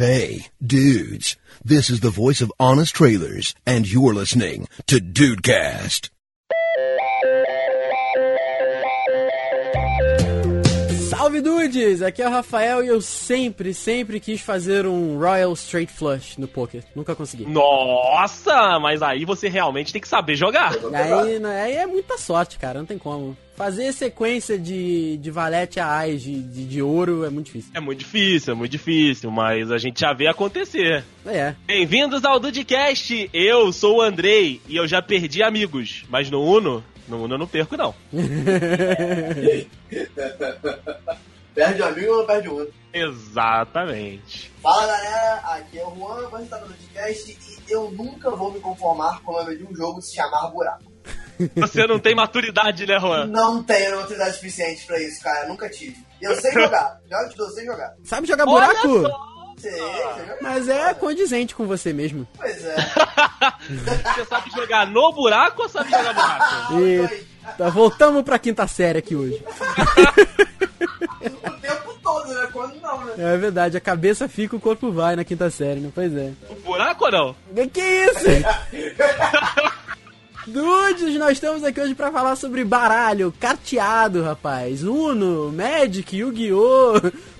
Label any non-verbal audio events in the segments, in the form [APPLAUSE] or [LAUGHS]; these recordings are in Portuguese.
Hey, dudes, this is the voice of Honest Trailers, and you're listening to Dudecast. Aqui é o Rafael e eu sempre, sempre quis fazer um Royal Straight Flush no poker. Nunca consegui. Nossa, mas aí você realmente tem que saber jogar. Aí, aí é muita sorte, cara, não tem como. Fazer sequência de, de valete a ais de, de, de ouro é muito difícil. É muito difícil, é muito difícil, mas a gente já vê acontecer. É. Bem-vindos ao Dudcast! Eu sou o Andrei e eu já perdi amigos, mas no Uno, no Uno eu não perco não. [LAUGHS] Perde um amigo ou não perde o outro? Exatamente. Fala galera, aqui é o Juan, você está no podcast e eu nunca vou me conformar com o nome de um jogo se chamar Buraco. Você não tem maturidade, né, Juan? Não tenho maturidade suficiente pra isso, cara, nunca tive. E eu sei jogar, jogo de doce sem jogar. Sabe jogar Olha buraco? só! Sei, sei. Mas é condizente com você mesmo. Pois é. [LAUGHS] Você sabe jogar no buraco ou sabe jogar buraco? E tá, voltamos pra quinta série aqui hoje. [LAUGHS] Quando não, né? É verdade, a cabeça fica, o corpo vai na quinta série, né? Pois é. Buraco ou não? Que que isso? [LAUGHS] Dudes, nós estamos aqui hoje pra falar sobre baralho, carteado, rapaz, Uno, Magic, Yu-Gi-Oh!,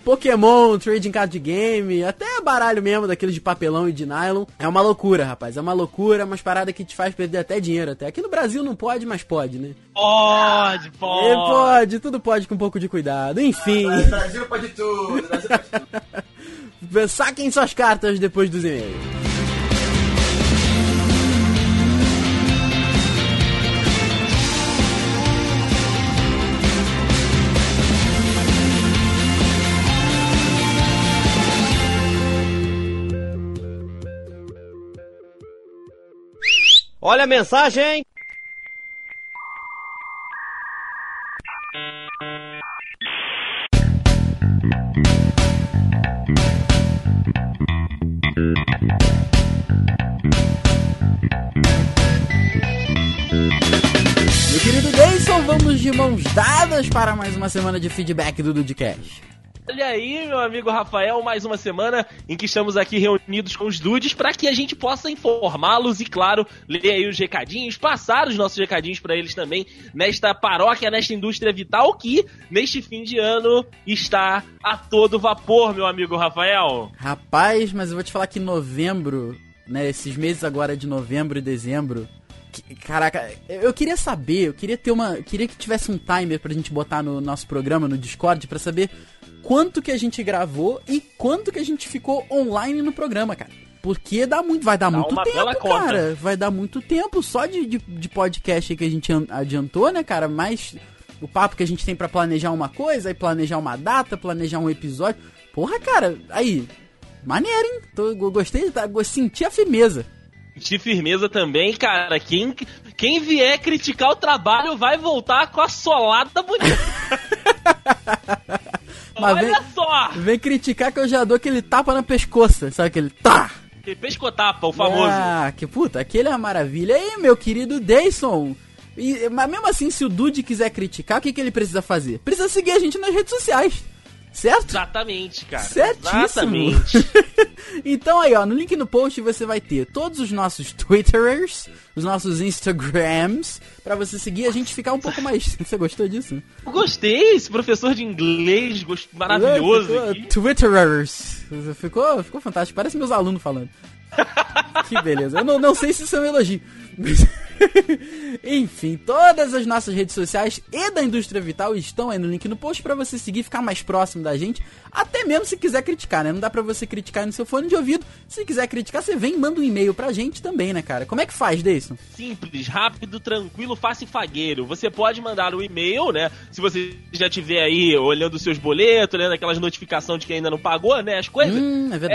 Pokémon, Trading Card Game, até baralho mesmo, daqueles de papelão e de nylon. É uma loucura, rapaz, é uma loucura, umas paradas que te faz perder até dinheiro até. Aqui no Brasil não pode, mas pode, né? Pode, É, pode. pode, tudo pode com um pouco de cuidado. Enfim, Mas Brasil pode tudo, Brasil pode tudo. [LAUGHS] saquem suas cartas depois dos e-mails. Olha a mensagem! Meu querido Deison, vamos de mãos dadas para mais uma semana de feedback do Dudcast. Olha aí, meu amigo Rafael, mais uma semana em que estamos aqui reunidos com os dudes para que a gente possa informá-los e, claro, ler aí os recadinhos, passar os nossos recadinhos para eles também nesta paróquia, nesta indústria vital que, neste fim de ano, está a todo vapor, meu amigo Rafael. Rapaz, mas eu vou te falar que novembro, né, esses meses agora de novembro e dezembro, caraca, eu queria saber, eu queria ter uma, queria que tivesse um timer pra gente botar no nosso programa no Discord pra saber quanto que a gente gravou e quanto que a gente ficou online no programa, cara. Porque dá muito, vai dar Dá muito tempo, bela conta. cara. Vai dar muito tempo só de, de, de podcast aí que a gente an- adiantou, né, cara? Mas o papo que a gente tem pra planejar uma coisa, aí planejar uma data, planejar um episódio. Porra, cara, aí, maneiro, hein? Tô, go- gostei, tá, senti a firmeza. De firmeza também, cara. Quem, quem vier criticar o trabalho vai voltar com a solada bonita. [LAUGHS] Mas Olha vem- só! Vem criticar que eu já dou aquele tapa na pescoça, sabe aquele tá? Que Pescotapa, o famoso. Ah, que puta, aquele é uma maravilha. E aí, meu querido Dayson? E, mas mesmo assim, se o Dude quiser criticar, o que, que ele precisa fazer? Precisa seguir a gente nas redes sociais, certo? Exatamente, cara. Certíssimo. Exatamente. [LAUGHS] então aí, ó, no link no post você vai ter todos os nossos Twitterers, os nossos Instagrams, pra você seguir a gente ficar um pouco mais... [LAUGHS] Você gostou disso? Eu Gostei, esse professor de inglês gost... maravilhoso Ficou. Twitterers. Ficou, ficou fantástico, parece meus alunos falando. Que beleza. Eu não, não sei se isso é um elogio. mas- [LAUGHS] Enfim, todas as nossas redes sociais e da Indústria Vital estão aí no link no post pra você seguir, ficar mais próximo da gente. Até mesmo se quiser criticar, né? Não dá pra você criticar no seu fone de ouvido. Se quiser criticar, você vem e manda um e-mail pra gente também, né, cara? Como é que faz, Deison? Simples, rápido, tranquilo, fácil e fagueiro. Você pode mandar um e-mail, né? Se você já estiver aí olhando os seus boletos, olhando aquelas notificações de que ainda não pagou, né? As coisas. Hum, é verdade.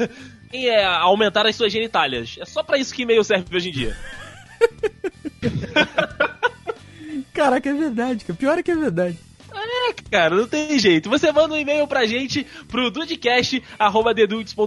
É, e é aumentar as suas genitálias. É só pra isso que e-mail serve hoje em dia. [LAUGHS] Caraca, é verdade, cara. Pior é que é verdade. É, cara, não tem jeito. Você manda um e-mail pra gente pro dudecast.com.br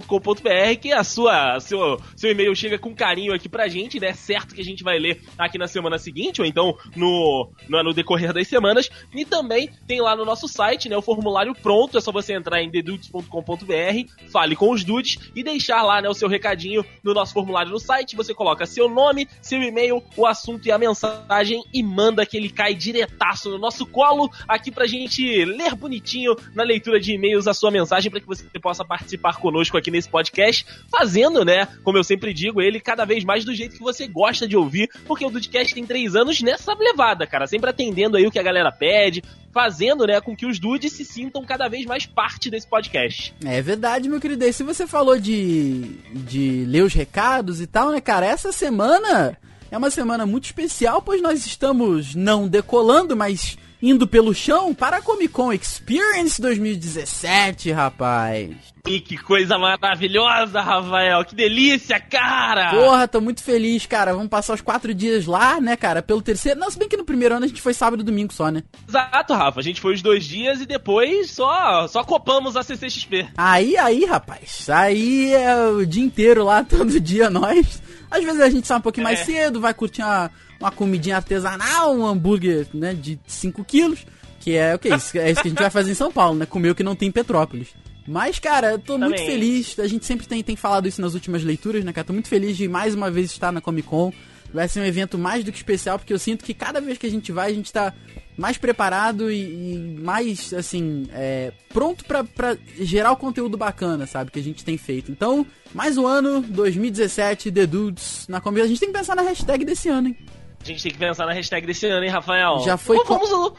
que a sua, seu, seu e-mail chega com carinho aqui pra gente, né? Certo que a gente vai ler aqui na semana seguinte, ou então no, no, no decorrer das semanas. E também tem lá no nosso site, né, o formulário pronto, é só você entrar em dedudes.com.br, fale com os dudes e deixar lá, né, o seu recadinho no nosso formulário no site. Você coloca seu nome, seu e-mail, o assunto e a mensagem e manda que ele cai diretaço no nosso colo aqui pra gente ler bonitinho na leitura de e-mails a sua mensagem para que você possa participar conosco aqui nesse podcast, fazendo, né, como eu sempre digo, ele cada vez mais do jeito que você gosta de ouvir, porque o Dudcast tem três anos nessa levada, cara, sempre atendendo aí o que a galera pede, fazendo, né, com que os dudes se sintam cada vez mais parte desse podcast. É verdade, meu querido. E se você falou de, de ler os recados e tal, né, cara, essa semana é uma semana muito especial, pois nós estamos não decolando, mas indo pelo chão para a Comic Con Experience 2017, rapaz. E que coisa maravilhosa, Rafael. Que delícia, cara! Porra, tô muito feliz, cara. Vamos passar os quatro dias lá, né, cara? Pelo terceiro. Não, se bem que no primeiro ano a gente foi sábado e domingo só, né? Exato, Rafa. A gente foi os dois dias e depois só, só copamos a CCXP. Aí, aí, rapaz. Aí é o dia inteiro lá, [LAUGHS] todo dia nós. Às vezes a gente sai um pouquinho mais É. cedo, vai curtir uma, uma comidinha artesanal, um hambúrguer, né, de 5 quilos. Que é o que? É isso que a gente vai fazer em São Paulo, né? Comer o que não tem em Petrópolis. Mas, cara, eu tô muito Também. feliz. A gente sempre tem, tem falado isso nas últimas leituras, né, cara? Tô muito feliz de mais uma vez estar na Comic Con. Vai ser um evento mais do que especial, porque eu sinto que cada vez que a gente vai, a gente tá mais preparado e, e mais, assim, é, pronto pra, pra gerar o conteúdo bacana, sabe? Que a gente tem feito. Então, mais um ano, 2017, The Dudes na Comic Con. A gente tem que pensar na hashtag desse ano, hein? A gente tem que pensar na hashtag desse ano, hein, Rafael? Já foi Então co- vamos,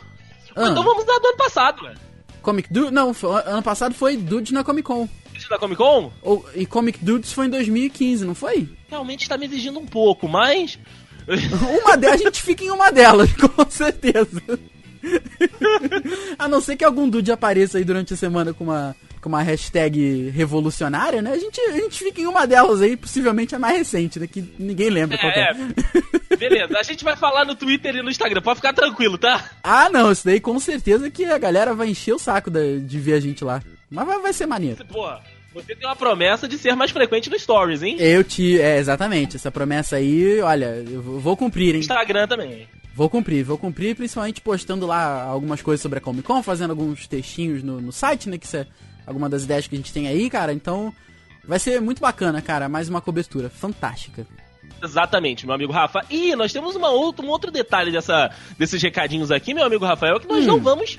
Ah. então vamos dar do ano passado, velho. Comic Dudes. Não, ano passado foi Dudes na Comic Con. Isso da Comic Con Ou, e Comic Dudes foi em 2015, não foi? realmente tá me exigindo um pouco, mas. [LAUGHS] Uma delas, a gente fica em uma delas, [LAUGHS] com certeza. [LAUGHS] a não ser que algum dude apareça aí durante a semana com uma, com uma hashtag revolucionária, né? A gente, a gente fica em uma delas aí, possivelmente a mais recente, né? Que ninguém lembra qual que é. É, beleza. A gente vai falar no Twitter e no Instagram. Pode ficar tranquilo, tá? Ah, não, isso daí com certeza que a galera vai encher o saco da- de ver a gente lá. Mas vai, vai ser maneiro. Pô, você tem uma promessa de ser mais frequente no Stories, hein? Eu te. É, exatamente. Essa promessa aí, olha, eu vou- vou cumprir, hein? Instagram também. Vou cumprir, vou cumprir, principalmente postando lá algumas coisas sobre a Comic Con, fazendo alguns textinhos no, no site, né? Que isso é alguma das ideias que a gente tem aí, cara. Então, vai ser muito bacana, cara. Mais uma cobertura fantástica. Exatamente, meu amigo Rafa. E nós temos uma outra, um outro detalhe dessa, desses recadinhos aqui, meu amigo Rafael, que nós Hum. não vamos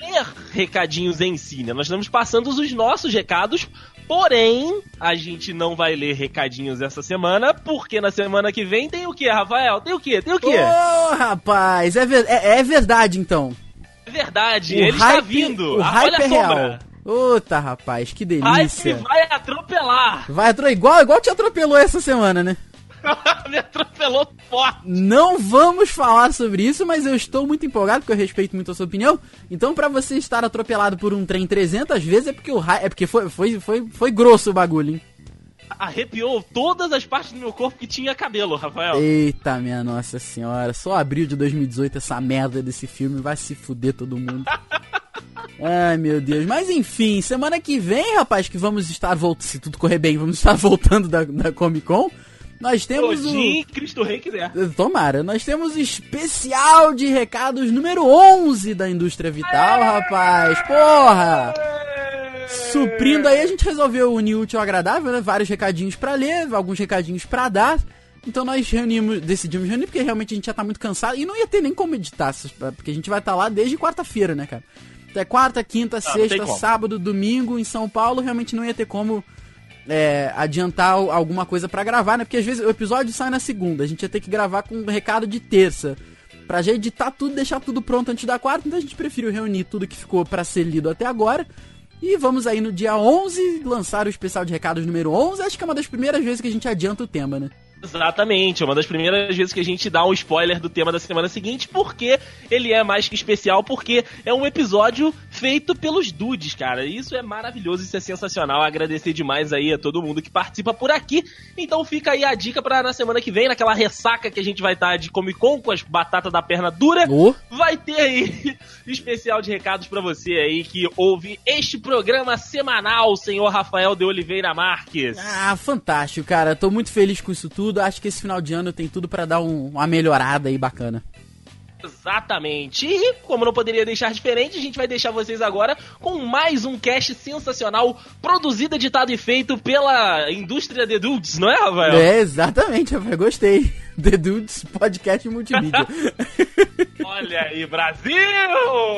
ler recadinhos em si, né? Nós estamos passando os nossos recados, porém, a gente não vai ler recadinhos essa semana, porque na semana que vem tem o que, Rafael? Tem o que? Tem o que? Ô, rapaz, é, ver- é, é verdade então. É verdade, O ele está hype- vindo. O Ah, hype Olha é real. sombra. Outa, rapaz, que delícia. vai atropelar. Vai atro- igual, igual te atropelou essa semana, né? [LAUGHS] Me atropelou forte. Não vamos falar sobre isso, mas eu estou muito empolgado porque eu respeito muito a sua opinião. Então, pra você estar atropelado por um trem 300 vezes é porque o ra- é porque foi, foi, foi, foi grosso o bagulho, hein? Arrepiou todas as partes do meu corpo que tinha cabelo, Rafael. Eita, minha nossa senhora. Só abril de 2018 essa merda desse filme vai se fuder todo mundo. [LAUGHS] Ai, meu Deus. Mas enfim, semana que vem, rapaz, que vamos estar voltando, se tudo correr bem, vamos estar [LAUGHS] voltando da, da Comic Con. Nós temos o... Odin, Cristo Rei quiser. Tomara, nós temos o especial de recados número 11 da Indústria Vital, rapaz. Porra! Suprindo aí, a gente resolveu unir o útil ao agradável, né? Vários recadinhos pra ler, alguns recadinhos pra dar. Então nós reunimos, decidimos reunir, porque realmente a gente já tá muito cansado e não ia ter nem como editar, porque a gente vai estar lá desde quarta-feira, né, cara? Até quarta, quinta, não tem sexta, sábado, domingo em São Paulo, realmente não ia ter como é, adiantar al- alguma coisa pra gravar, né? Porque às vezes o episódio sai na segunda, a gente ia ter que gravar com um recado de terça. Pra já editar tudo, deixar tudo pronto antes da quarta, então a gente preferiu reunir tudo que ficou pra ser lido até agora. E vamos aí no dia 11 lançar o especial de recados número 11. Acho que é uma das primeiras vezes que a gente adianta o tema, né? Exatamente, é uma das primeiras vezes que a gente dá um spoiler do tema da semana seguinte, porque ele é mais que especial, porque é um episódio feito pelos dudes, cara. Isso é maravilhoso, isso é sensacional. Agradecer demais aí a todo mundo que participa por aqui. Então fica aí a dica para na semana que vem, naquela ressaca que a gente vai estar tá de Comic Con com as batatas da perna dura, Oh. vai ter aí [LAUGHS] especial de recados para você aí que ouve este programa semanal, senhor Rafael de Oliveira Marques. Ah, fantástico, cara. Tô muito feliz com isso tudo. Acho que esse final de ano tem tudo pra dar um- uma melhorada aí bacana. Exatamente. E, como não poderia deixar diferente, a gente vai deixar vocês agora com mais um cast sensacional, produzido, editado e feito pela indústria de dudes, não é, Rafael? É, exatamente, rapaz. Gostei. [LAUGHS] The Dudes Podcast Multimídia. [LAUGHS] Olha aí, Brasil!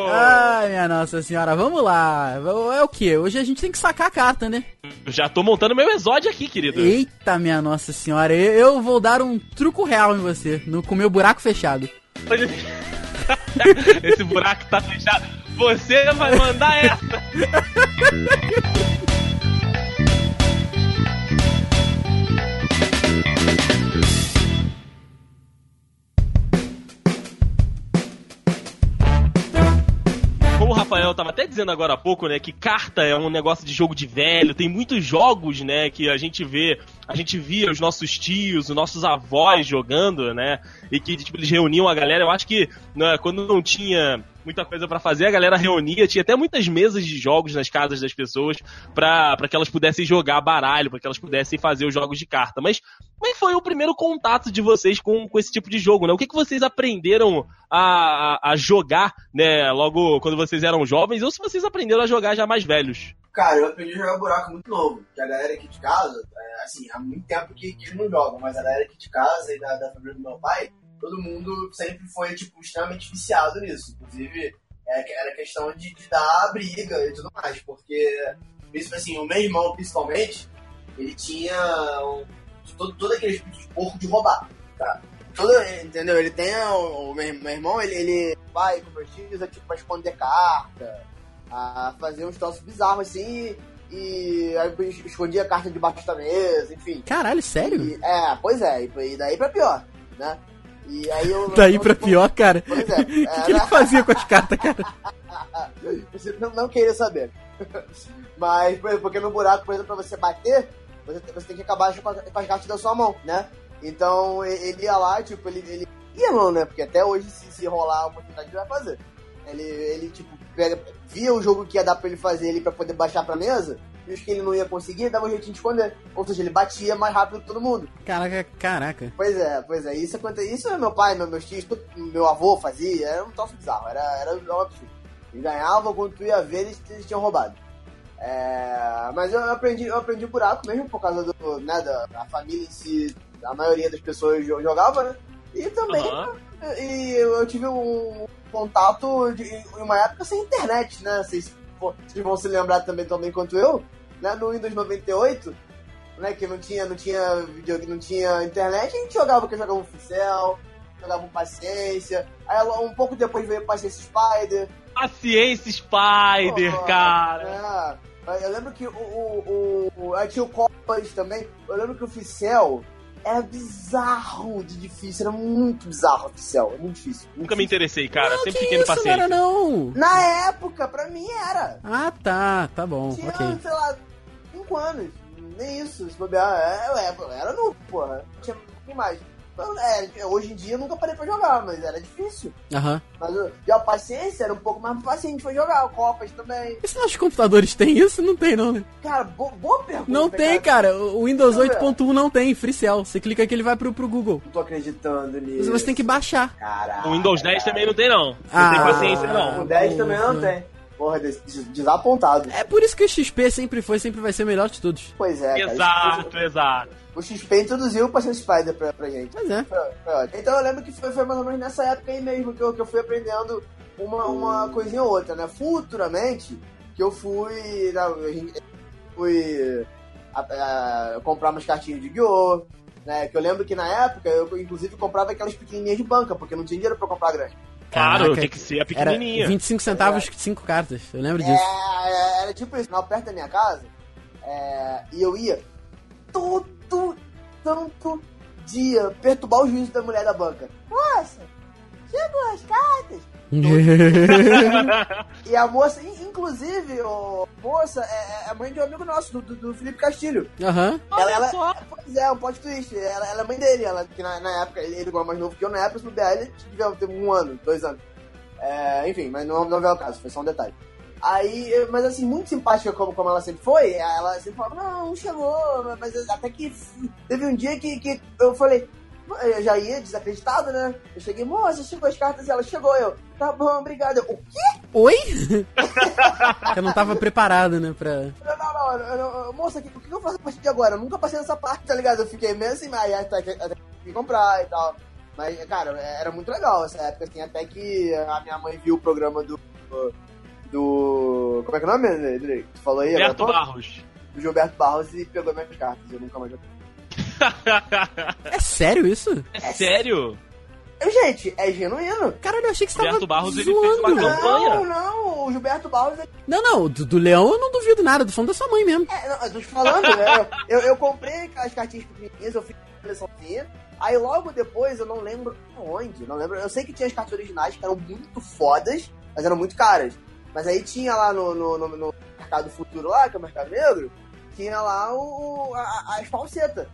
Ai, minha nossa senhora. Vamos lá. É o que? Hoje a gente tem que sacar a carta, né? Eu já tô montando meu exódio aqui, querido. Eita, minha nossa senhora. Eu eu vou dar um truco real em você. No, com meu buraco fechado. [LAUGHS] Esse buraco tá fechado. Você vai mandar essa. Como o Rafael tava até dizendo agora há pouco, né, que carta é um negócio de jogo de velho, tem muitos jogos, né, que a gente vê, a gente via os nossos tios, os nossos avós jogando, né, e que tipo, eles reuniam a galera. Eu acho que né, quando não tinha muita coisa pra fazer, a galera reunia, tinha até muitas mesas de jogos nas casas das pessoas pra que elas pudessem jogar baralho, pra que elas pudessem fazer os jogos de carta. Mas como foi o primeiro contato de vocês com, com esse tipo de jogo, né? O que, que vocês aprenderam a, a, a jogar, né, logo quando vocês eram jovens, ou se vocês aprenderam a jogar já mais velhos? Cara, eu aprendi a jogar buraco muito novo. Que a galera aqui de casa, é, assim, há muito tempo que, que eles não jogam, mas a galera aqui de casa e da, da família do meu pai, todo mundo sempre foi, tipo, extremamente viciado nisso. Inclusive, é, era questão de, de dar briga e tudo mais, porque, assim, o meu irmão, principalmente, ele tinha um, todo, todo aquele espírito de porco de roubar, tá? Todo, entendeu? Ele tem o, o meu, meu irmão, ele, ele vai com meus tios, é, tipo, pra esconder carta, a fazer uns troços bizarros assim e aí escondia a carta debaixo da mesa, enfim. Caralho, sério? E- é, pois é, e daí pra pior, né? E aí eu. Daí pra pior, cara. É. [LAUGHS] O que, que ele fazia com as cartas, cara? [LAUGHS] Você não, não queria saber. [LAUGHS] Mas, por exemplo, porque no buraco, por exemplo, pra você bater, você, você tem que acabar com, com as cartas da sua mão, né? Então ele ia lá, tipo, ele, ele ia não, né? Porque até hoje, se, se rolar a oportunidade, ele vai fazer. Ele, ele tipo, pega, via o jogo que ia dar pra ele fazer ali pra poder baixar pra mesa, e os que ele não ia conseguir, dava um jeitinho de esconder. Ou seja, ele batia mais rápido que todo mundo. Caraca, caraca. Pois é, pois é. Isso acontece. Isso é meu pai, meu, meus tios, tudo- meu avô fazia. Era um troço bizarro. Era, era um absurdo. Eles ganhavam quando tu ia ver, eles, eles tinham roubado. É, mas eu aprendi, eu aprendi buraco mesmo por causa do, né, da, da família em si. A maioria das pessoas jo- jogava, né? E também Aham. e eu tive um contato de, em uma época sem internet, né? Vocês, vocês vão se lembrar também, também quanto eu, né? No Windows 98, né? Que não tinha, não tinha videogame, não tinha internet, a gente jogava que jogava um Ficel, jogava um Paciência. Aí um pouco depois veio Paciência Spider. Paciência Spider, cara. É, eu lembro que o, o, o, o aí tinha o Copas também. Eu lembro que o Ficel era bizarro de difícil, era muito bizarro o Ficel, é muito difícil. muito Nunca me difícil. interessei, cara. Sempre que fiquei no isso, não paciência. era não. Na época, pra mim era. Ah, tá, tá bom, Tinha, ok. sei lá, 5 anos. Nem isso, se bobear. É, é, era novo, porra. Tinha um mais. Então, é, hoje em dia eu nunca parei pra jogar, mas era difícil. Aham. Mas eu- e a paciência era um pouco mais paciente pra jogar. Copas também. E se nossos computadores têm isso? Não tem, não, né? Cara, bo- boa pergunta. Não tem, cara. O Windows Deixa eu ver. 8.1 não tem, Free Cell. Você clica aqui, ele vai pro, pro Google. Não tô acreditando nisso. Mas você tem que baixar. Caraca. O Windows 10 também não tem, não. Não Ah. tem paciência, O não. 10 também não tem. Porra, des- des- desapontado. É por isso que o XP sempre foi, sempre vai ser o melhor de todos. Pois é, cara. Exato, exato. O XP introduziu o Paciente Spider pra, pra gente. Mas é. Foi- foi. Então eu lembro que foi, foi mais ou menos nessa época aí mesmo que eu, que eu fui aprendendo uma, uma coisinha ou outra, né? Futuramente, que eu fui. gente- fui a- a- comprar umas cartinhas de Yu-Gi-Oh! Né? Que eu lembro que na época eu inclusive comprava aquelas pequenininhas de banca, porque não tinha dinheiro pra comprar grande. Claro, Caraca, tem que ser a Era pequenininha. 25 centavos, 5 cartas. Eu lembro disso. É, é, era tipo isso, lá perto da minha casa, é, e eu ia todo santo dia perturbar o juízo da mulher da banca. Nossa, chegou as cartas. [LAUGHS] E a moça, in- inclusive, o moça é, é mãe de um amigo nosso, do, do- do Felipe Castilho. Aham. Ela, Olha ela, só. Pois é, um plot twist. Ela, ela é mãe dele, ela, que na, na época, ele igual mais novo que eu, na época, no BL, ele devia ter um ano, dois anos. É, enfim, mas não, não veio ao caso, foi só um detalhe. Aí, mas assim, muito simpática como, como ela sempre foi, ela sempre falava, não, não chegou, mas até que teve um dia que, que eu falei, eu já ia desacreditado, né? Eu cheguei, moça, chegou as cartas e ela chegou, eu, tá bom, obrigado. Eu, o quê? Oi? [LAUGHS] eu não tava preparado, né, pra... Não, não, não, eu- eu- moça, o que, que eu faço a partir de agora? Eu nunca passei nessa parte, tá ligado? Eu fiquei meio assim, mas aí até que até que comprar e tal. Mas, cara, era muito legal essa época, assim, até que a minha mãe viu o programa do. Do. Como é que é o nome, Drake? Tu falou aí? Pô? Barros. Do Gilberto Barros e pegou minhas cartas. Eu nunca mais joguei. [LAUGHS] É sério isso? É sério? Eu, gente, é genuíno. Caralho, eu achei que você tava Roberto Barros, ele fez uma zoando. campanha. Não, não, o Gilberto Barros é Não, não, do, do Leão eu não duvido nada, tô falando da sua mãe mesmo. É, não, eu tô te falando, né? Eu, eu comprei as cartinhas pequenininhas, eu fiz a coleçãozinha. Aí logo depois, eu não lembro onde, não lembro. Eu sei que tinha as cartas originais que eram muito fodas, mas eram muito caras. Mas aí tinha lá no, no, no- no mercado futuro lá, que é o mercado negro, tinha lá o, a- as falsetas.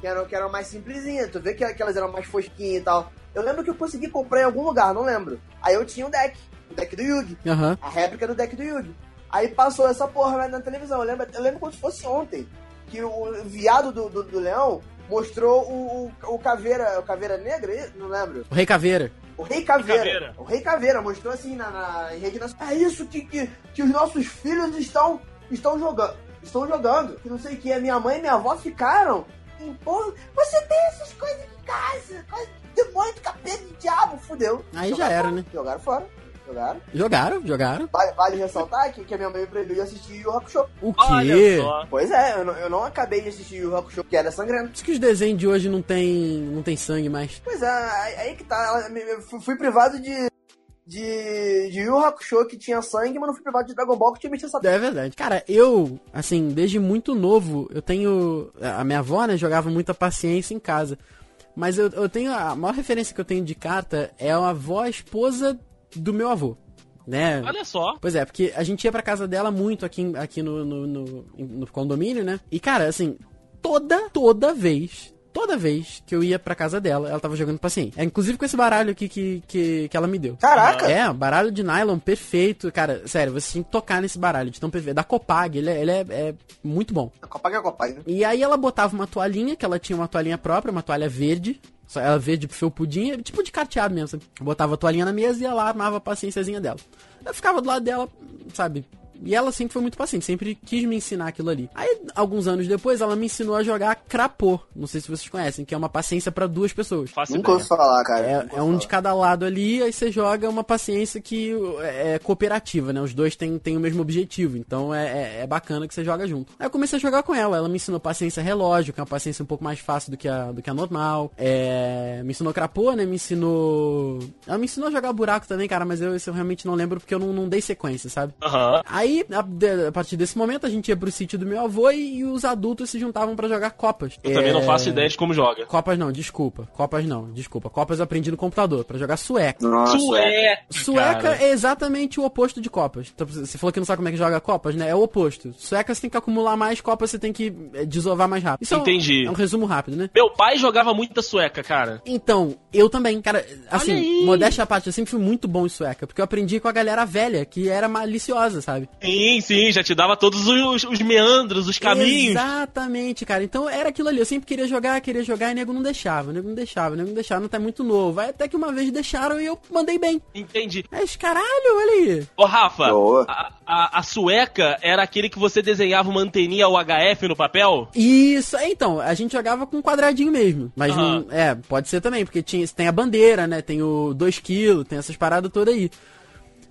Que eram, que eram mais simplesinhas. Tu vê que, que elas eram mais fosquinhas e tal. Eu lembro que eu consegui comprar em algum lugar, não lembro. Aí eu tinha um deck, o deck do Yugi Aham. a réplica do deck do Yugi. Aí passou essa porra na, na televisão. Eu lembro, eu lembro como se fosse ontem. Que o viado do, do, do leão mostrou o, o, o caveira. O caveira negra, é? não lembro. O Rei Caveira. O rei caveira. Caveira. O rei caveira mostrou assim na, na em rede nacional. É isso que, que, que os nossos filhos estão, estão jogando. Estão jogando. Que não sei o que. A minha mãe e minha avó ficaram. Impor... Você tem essas coisas em casa. Coisa de demônio, de capeta, de diabo. Fudeu. Aí já Jogaram era, fora. né? Jogaram fora. Jogaram. Jogaram, jogaram. Vale, vale ressaltar que, que a minha mãe me proibiu de assistir Yu Yu Hakusho. O quê? Pois é, eu não, eu não acabei de assistir Yu Yu Hakusho, que era sangrento. Por isso que os desenhos de hoje não tem, não tem sangue mais. Pois é, aí, aí que tá. me- fui, privado de, de, de Yu Hakusho que tinha sangue, mas não fui privado de Dragon Ball que tinha bicho essa É verdade. Cara, eu, assim, desde muito novo, eu tenho. A minha avó, né, jogava muita paciência em casa. Mas eu, eu tenho. A maior referência que eu tenho de carta é a avó esposa do meu avô. Né? Olha só. Pois é, porque a gente ia pra casa dela muito aqui, aqui no, no, no, no condomínio, né? E, cara, assim, toda, toda vez, toda vez que eu ia pra casa dela, ela tava jogando paciência. É, inclusive com esse baralho aqui que, que, que ela me deu. Caraca! É, baralho de nylon perfeito. Cara, sério, você tem que tocar nesse baralho de tão perfeito. Da Copag, ele, é, ele é, é muito bom. A Copa que é a Copa, né? E aí ela botava uma toalhinha, que ela tinha uma toalhinha própria, uma toalha verde. Só ela verde felpudinha, tipo de carteado mesmo? Botava a toalhinha na mesa e lá, armava a paciênciazinha dela. Eu ficava do lado dela, sabe? E ela sempre foi muito paciente, sempre quis me ensinar aquilo ali. Aí, alguns anos depois, ela me ensinou a jogar crapô. Não sei se vocês conhecem, que é uma paciência pra duas pessoas. Faço Nunca ouvi falar, cara. É, é um de falar. cada lado ali, aí você joga uma paciência que é cooperativa, né? Os dois têm, têm o mesmo objetivo, então é, é, é bacana que você joga junto. Aí eu comecei a jogar com ela, ela me ensinou paciência relógio, que é uma paciência um pouco mais fácil do que a, do que a normal. É, me ensinou crapô, né? Me ensinou... Ela me ensinou a jogar buraco também, cara, mas eu, isso eu realmente não lembro porque eu não, não dei sequência, sabe? Aham. Aí, a, de- a partir desse momento, a gente ia pro sítio do meu avô e, e os adultos se juntavam pra jogar copas. Eu também não É, faço ideia de como joga. Copas não, desculpa. Copas não, desculpa. Copas eu aprendi no computador, pra jogar sueca. Nossa, Sueca. Sueca cara. é exatamente o oposto de copas. Então, você falou que não sabe como é que joga copas, né? É o oposto. Sueca você tem que acumular mais, copas você tem que é, desovar mais rápido. Isso é um- Entendi. É um, resumo rápido, né? Meu pai jogava muita sueca, cara. Então, eu também, cara, aí. assim, modéstia à parte, eu sempre fui muito bom em sueca, porque eu aprendi com a galera velha, que era maliciosa, sabe? Sim, sim, já te dava todos os, os meandros, os caminhos. Exatamente, cara. Então era aquilo ali. Eu sempre queria jogar, queria jogar e nego não deixava, nego não deixava, nego não deixava, não tá muito novo. Aí até que uma vez deixaram e eu mandei bem. Entendi. Aí, os caralho, olha aí. Ô, Rafa, Boa. a, a, a sueca era aquele que você desenhava uma anteninha UHF no papel? Isso, é, então, a gente jogava com um quadradinho mesmo. Mas Aham. não. É, pode ser também, porque tinha, tem a bandeira, né? Tem o 2kg, tem essas paradas todas aí.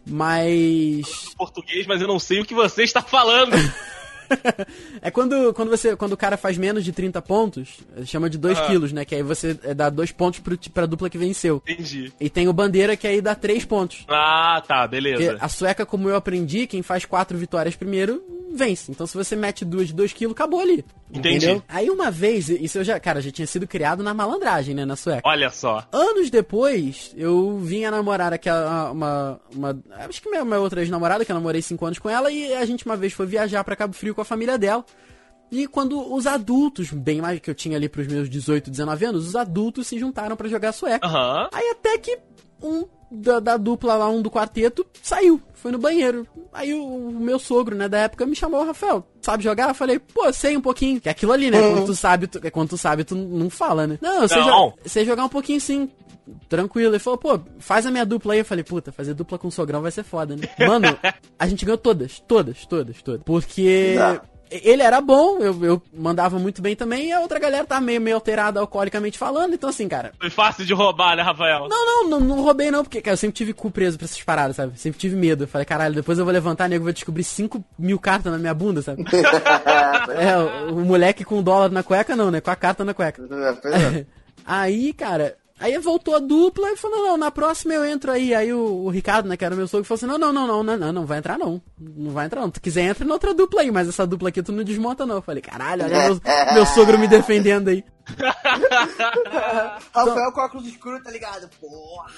Mas. Português, mas eu não sei o que você está falando. [LAUGHS] é quando, quando você. Quando o cara faz menos de 30 pontos, chama de 2 Aham. quilos, né? Que aí você é, dá 2 pontos pro, pra dupla que venceu. Entendi. E tem o bandeira que aí dá 3 pontos. Ah, tá, Porque beleza. a sueca, como eu aprendi, quem faz quatro vitórias primeiro vence. Então se você mete duas de 2 quilos, acabou ali. Entendi. Entendeu? Aí uma vez, isso eu já, cara, já tinha sido criado na malandragem, né, na sueca. Olha só. Anos depois, eu vim a namorar aquela, uma, uma, acho que minha, minha outra ex-namorada, que eu namorei 5 anos com ela, e a gente uma vez foi viajar pra Cabo Frio com a família dela. E quando os adultos, bem mais que eu tinha ali pros meus 18, 19 anos, os adultos se juntaram pra jogar sueca. Aham. Aí até que um da, da dupla lá, um do quarteto, saiu, foi no banheiro. Aí o, o meu sogro, né, da época, me chamou, Rafael, sabe jogar? Eu falei, pô, sei um pouquinho. Que é aquilo ali, né? Quando tu sabe, tu, quando tu sabe, tu não fala, né? Não, eu sei, Não. jo- sei jogar um pouquinho sim. Tranquilo. Ele falou, pô, faz a minha dupla aí. Eu falei, puta, fazer dupla com o sogrão vai ser foda, né? [LAUGHS] Mano, a gente ganhou todas, todas, todas, todas. Porque. Dá. Ele era bom, eu, eu mandava muito bem também, e a outra galera tá meio, meio alterada alcoolicamente falando, então assim, cara, Foi fácil de roubar, né, Rafael? não, não, não, não roubei não, porque, cara, eu sempre tive cu preso pra essas paradas, sabe? Sempre tive medo. Eu falei, caralho, depois eu vou levantar, nego, vai descobrir 5 mil cartas na minha bunda, sabe? [LAUGHS] é, o, o moleque com dólar na cueca não, né? Com a carta na cueca. Pois é. [LAUGHS] Aí, cara, aí voltou a dupla e falou, não, na próxima eu entro aí. Aí o, o Ricardo, né, que era meu sogro, falou assim, não, não, não, não, não, não, não vai entrar não. Não vai entrar não. Se tu quiser, entra na outra dupla aí, mas essa dupla aqui tu não desmonta não. Eu falei, caralho, olha meu, [LAUGHS] meu sogro me defendendo aí. [LAUGHS] Rafael com óculos escuros, tá ligado? Porra!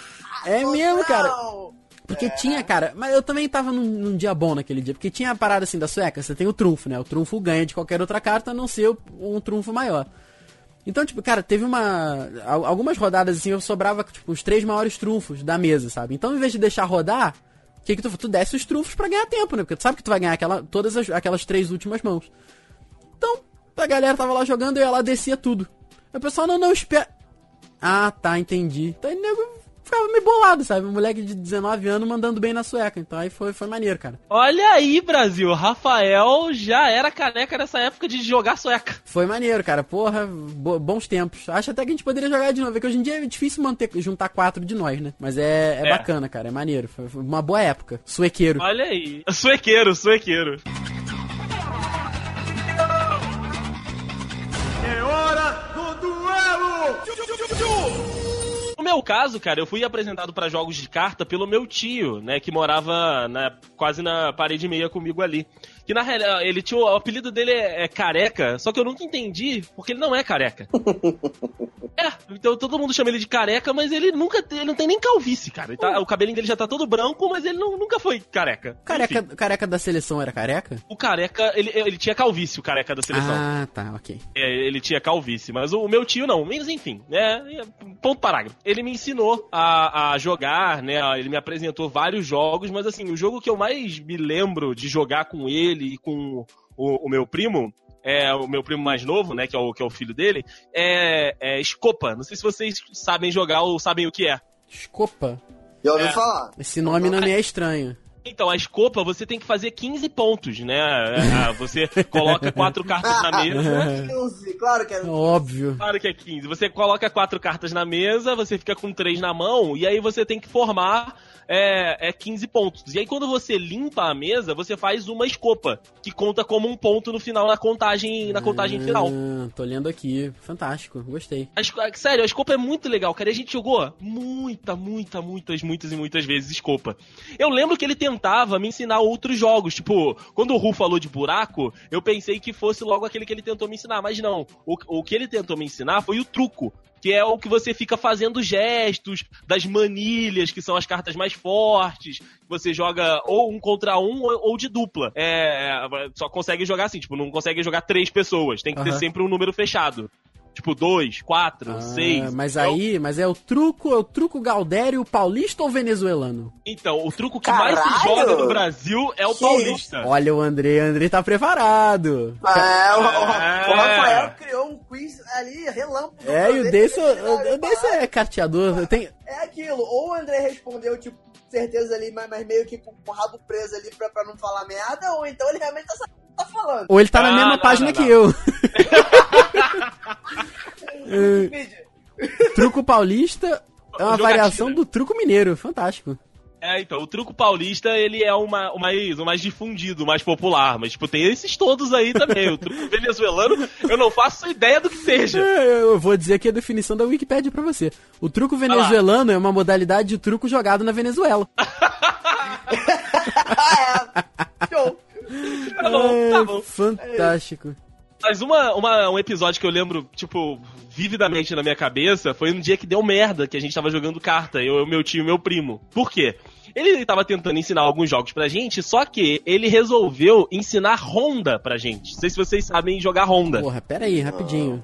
É mesmo, cara. não. Porque tinha, cara, mas eu também tava num, num dia bom naquele dia, porque tinha a parada assim da sueca, você tem o trunfo, né? O trunfo ganha de qualquer outra carta, a não ser um trunfo maior. Então, tipo, cara, teve uma. al- Algumas rodadas assim, eu sobrava, tipo, os três maiores trunfos da mesa, sabe? Então, em vez de deixar rodar, o que que tu? Tu desce os trunfos pra ganhar tempo, né? Porque tu sabe que tu vai ganhar aquela, todas as- aquelas três últimas mãos. Então, a galera tava lá jogando e ela descia tudo. O pessoal, não, não, espera. Ah, tá, entendi. Então nego ficava meio bolado, sabe? Um moleque de 19 anos mandando bem na sueca. Então aí foi, foi maneiro, cara. Olha aí, Brasil. Rafael já era caneca nessa época de jogar sueca. Foi maneiro, cara. Porra, bo- bons tempos. Acho até que a gente poderia jogar de novo. É que hoje em dia é difícil manter, juntar quatro de nós, né? Mas é, é, É. bacana, cara. É maneiro. Foi, foi uma boa época. Suequeiro. Olha aí. Suequeiro, suequeiro. Meu caso, cara, eu fui apresentado pra jogos de carta pelo meu tio, né, que morava na- quase na parede meia comigo ali. Que na real, ele tinha o, apelido dele é, é careca, só que eu nunca entendi porque ele não é careca. [LAUGHS] é, então todo mundo chama ele de careca, mas ele nunca ele não tem nem calvície, cara. Tá- o cabelinho dele já tá todo branco, mas ele não- nunca foi careca. Careca, Enfim, careca da seleção era careca? o careca, ele, ele tinha calvície, o careca da seleção. Ah, tá, ok. É, ele tinha calvície, mas o, o meu tio não. Mas enfim, é, é, ponto parágrafo. Ele me ensinou a, a jogar, né? Ele me apresentou vários jogos, mas assim, o jogo que eu mais me lembro de jogar com ele e com o, o meu primo. É, o meu primo mais novo, né, que é o, que é o filho dele, é, é Scopa. Não sei se vocês sabem jogar ou sabem o que é. Escopa. Já ouvi É. falar. Esse nome não me é estranho. Então, a escopa você tem que fazer 15 pontos, né? Ah, Você coloca quatro cartas na mesa. 15, claro que é. Óbvio. Claro que é 15. Você coloca quatro cartas na mesa, você fica com três na mão, e aí você tem que formar é, é 15 pontos. E aí quando você limpa a mesa, você faz uma escopa, que conta como um ponto no final na contagem, na contagem final. Ah, tô lendo aqui. Fantástico, gostei. A esco- Sério, a escopa é muito legal, cara. E a gente jogou muita, muita, muitas, muitas e muitas vezes escopa. Eu lembro que ele tentava me ensinar outros jogos. Tipo, quando o Ru falou de buraco, eu pensei que fosse logo aquele que ele tentou me ensinar. Mas não. O, o que ele tentou me ensinar foi o truco. Que é o que você fica fazendo gestos das manilhas, que são as cartas mais fortes. Você joga ou um contra um ou, de dupla. É, só consegue jogar assim, tipo, não consegue jogar três pessoas. Tem que ter Aham. sempre um número fechado. Tipo, dois, quatro, Ah, seis. mas Então- aí, mas é o truco, é o truco Galdério paulista ou venezuelano? Então, o truco que mais se Caralho! joga no Brasil é o Que paulista. Olha o André, André tá preparado. É, o, o- o É. Rafael criou um quiz ali, relâmpago. É, e o desse, o, o desse é carteador. Tem, É aquilo, ou o André respondeu, tipo, certeza ali, mas, mas meio que com o rabo preso ali pra, pra não falar merda, ou então ele realmente tá, tá falando. ou ele tá na Ah, mesma não, página não, que não. eu. [LAUGHS] [LAUGHS] É, truco paulista é uma Jogatina. variação do truco mineiro. Fantástico. É, então, o truco paulista, ele é uma, o, mais, o mais difundido, o mais popular. Mas, tipo, tem esses todos aí também. O truco venezuelano, eu não faço ideia do que seja. É, Eu vou dizer aqui a definição da Wikipedia pra você. O truco venezuelano é uma modalidade de truco jogado na Venezuela. Ah, [LAUGHS] [LAUGHS] é. Show. Tá bom, tá bom. Fantástico. Mas uma, uma, um episódio que eu lembro, tipo, vividamente na minha cabeça foi um dia que deu merda, que a gente tava jogando carta, eu, meu tio e meu primo. Por quê? Ele tava tentando ensinar alguns jogos pra gente, só que ele resolveu ensinar Honda pra gente. Não sei se vocês sabem jogar Honda. Porra, pera aí, rapidinho.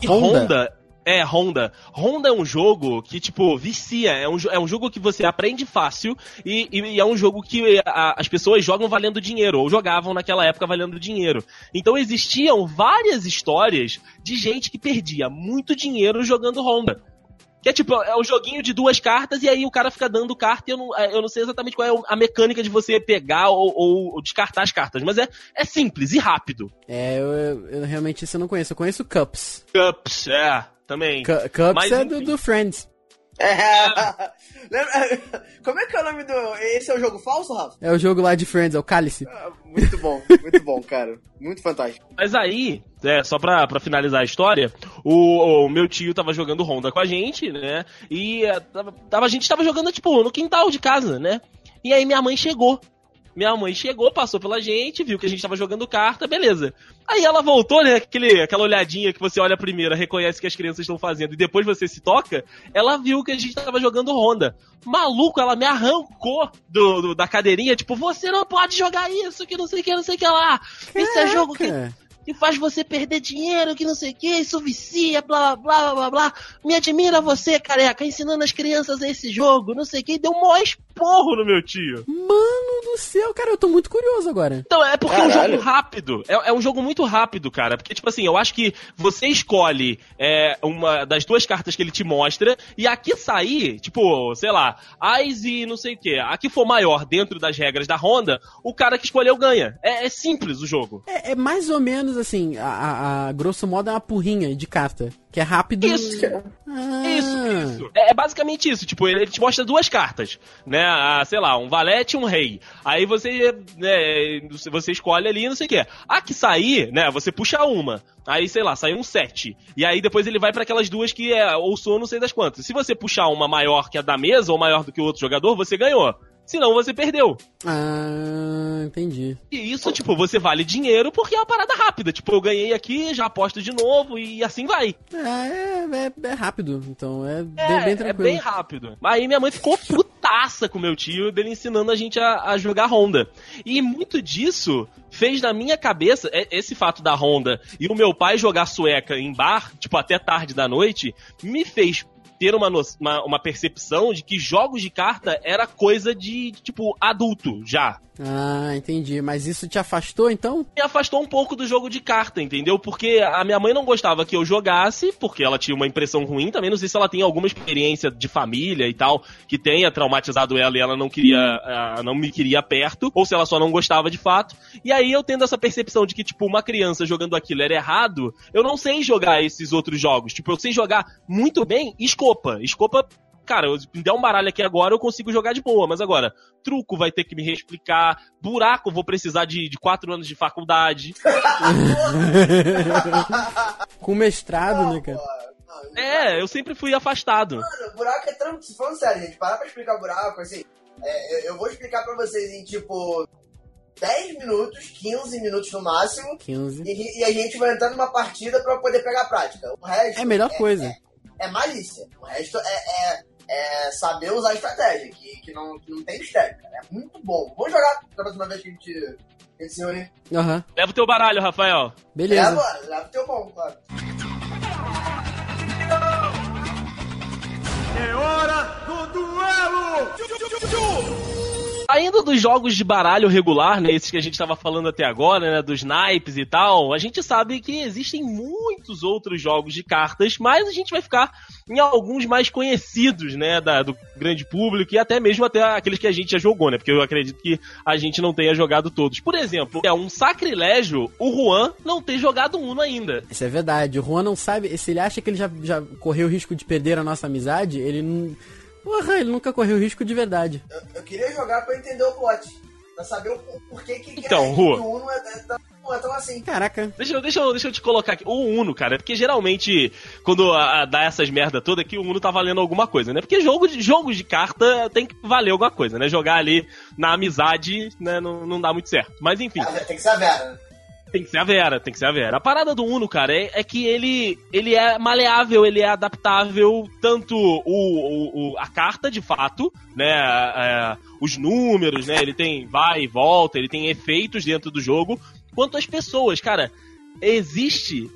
E Honda? Honda é, Honda. Honda é um jogo que, tipo, vicia. É um, é um jogo que você aprende fácil e, e- é um jogo que a- as pessoas jogam valendo dinheiro, ou jogavam naquela época valendo dinheiro. Então existiam várias histórias de gente que perdia muito dinheiro jogando Honda. Que é tipo, é um joguinho de duas cartas e aí o cara fica dando carta e eu não, é, eu não sei exatamente qual é a mecânica de você pegar ou, ou descartar as cartas, mas é, é simples e rápido. É, eu, eu- eu realmente isso eu não conheço. Eu conheço Cups. Cups, é, também. Cu- Cups Mas, é do, do Friends. É. [LAUGHS] Lembra- [LAUGHS] Como é que é o nome do. Esse é o jogo falso, Rafa? É o jogo lá de Friends, é o Cálice. Ah, Muito bom, muito bom, cara. Muito fantástico. Mas aí, é, só pra, pra finalizar a história, o, o meu tio tava jogando Honda com a gente, né? E tava, tava- a gente tava jogando, tipo, no quintal de casa, né? E aí minha mãe chegou. Minha mãe chegou, passou pela gente, viu que a gente tava jogando carta, beleza. Aí ela voltou, né? Aquele, aquela olhadinha que você olha primeiro, reconhece o que as crianças estão fazendo e depois você se toca. Ela viu que a gente tava jogando Honda. Maluco, ela me arrancou do, do- da cadeirinha, tipo, você não pode jogar isso, que não sei o que, não sei o que lá. Isso é jogo que que faz você perder dinheiro, que não sei o que, isso vicia, blá blá blá blá blá. Me admira você, careca, ensinando as crianças esse jogo, não sei o que, deu um maior esporro no meu tio. Mano do céu, cara, eu tô muito curioso agora. Então, é porque é um Caralho. jogo rápido. É, é um jogo muito rápido, cara. Porque, tipo assim, eu acho que você escolhe é, uma das duas cartas que ele te mostra, e a que sair, tipo, sei lá, Ais e não sei o que, a que for maior dentro das regras da Honda, o cara que escolheu ganha. É, é simples o jogo. É, é mais ou menos assim, a, a- a grosso modo é uma porrinha de carta. Que é rápido. Isso. Ah. Isso, isso. É, é basicamente isso. Tipo, ele, ele te mostra duas cartas, né? A, sei lá, um valete e um rei. Aí você, né, você escolhe ali, não sei o quê. A que sair, né? Você puxa uma. Aí, sei lá, sai um sete. E aí depois ele vai pra aquelas duas que é ou sou não sei das quantas. Se você puxar uma maior que a da mesa ou maior do que o outro jogador, você ganhou. Senão você perdeu. Ah, entendi. E isso, tipo, você vale dinheiro porque é uma parada rápida. Tipo, eu ganhei aqui, já aposto de novo e assim vai. É, é, é- é rápido, então é, bem, É, bem é tranquilo. bem rápido. Aí minha mãe ficou putaça com meu tio, dele ensinando a gente a, a jogar Honda. E muito disso fez na minha cabeça, é- esse fato da Honda e o meu pai jogar sueca em bar, tipo, até tarde da noite, me fez ter uma, uma, uma percepção de que jogos de carta era coisa de, tipo, adulto já. Ah, entendi. Mas isso te afastou então? me afastou um pouco do jogo de carta, entendeu? Porque a minha mãe não gostava que eu jogasse, porque ela tinha uma impressão ruim também. Não sei se ela tem alguma experiência de família e tal, que tenha traumatizado ela e ela não queria, ah, não me queria perto, ou se ela só não gostava de fato. E aí eu tendo essa percepção de que, tipo, uma criança jogando aquilo era errado, eu não sei jogar esses outros jogos. Tipo, eu sei jogar muito bem Escopa. Escopa. Cara, eu- me der um baralho aqui agora, eu consigo jogar de boa, mas agora, truco vai ter que me reexplicar, buraco vou precisar de, de quatro anos de faculdade. [LAUGHS] Com mestrado, né, cara? Não, É, eu sempre fui afastado. Mano, buraco é tranquilo. Se falando sério, gente, parar pra explicar buraco, assim. é, eu, eu vou explicar pra vocês em tipo 10 minutos, 15 minutos no máximo. 15. E, e a gente vai entrar numa partida pra poder pegar a prática. O resto É a melhor coisa. é malícia. O resto é, é- é saber usar a estratégia, que, que, não, que não tem mistério, cara. É muito bom. Vamos jogar da próxima vez que a gente, a gente se reunir. Aham. Leva o teu baralho, Rafael. Beleza. Leva, leva o teu bom, claro. Saindo dos jogos de baralho regular, né, esses que a gente tava falando até agora, né, dos naipes e tal, a gente sabe que existem muitos outros jogos de cartas, mas a gente vai ficar em alguns mais conhecidos, né, da- do grande público e até mesmo até aqueles que a gente já jogou, né, porque eu acredito que a gente não tenha jogado todos. Por exemplo, é um sacrilégio o Juan não ter jogado Uno ainda. Isso é verdade. O Juan não sabe. Se ele acha que ele já, já correu o risco de perder a nossa amizade, ele não. Porra, ele nunca correu risco de verdade. Eu, eu queria jogar pra entender o plot. Pra saber o, o porquê que, que Então, a Rua. do Uno é, é tão Não é tão assim. Caraca. Deixa, eu- deixa, deixa eu te colocar aqui. O Uno, cara, é porque geralmente, quando a, a- dá essas merda toda, que o Uno tá valendo alguma coisa, né? Porque jogo de, jogos de carta tem que valer alguma coisa, né? Jogar ali na amizade, né, não, não dá muito certo. Mas enfim. Ah, Tem que Vera, né? Tem que ser a Vera, tem que ser a Vera. A parada do Uno, cara, é, é que ele, ele é maleável, ele é adaptável, tanto o, o- o- a carta, de fato, né, é, os números, né, ele tem vai e volta, ele tem efeitos dentro do jogo, quanto as pessoas, cara. Existe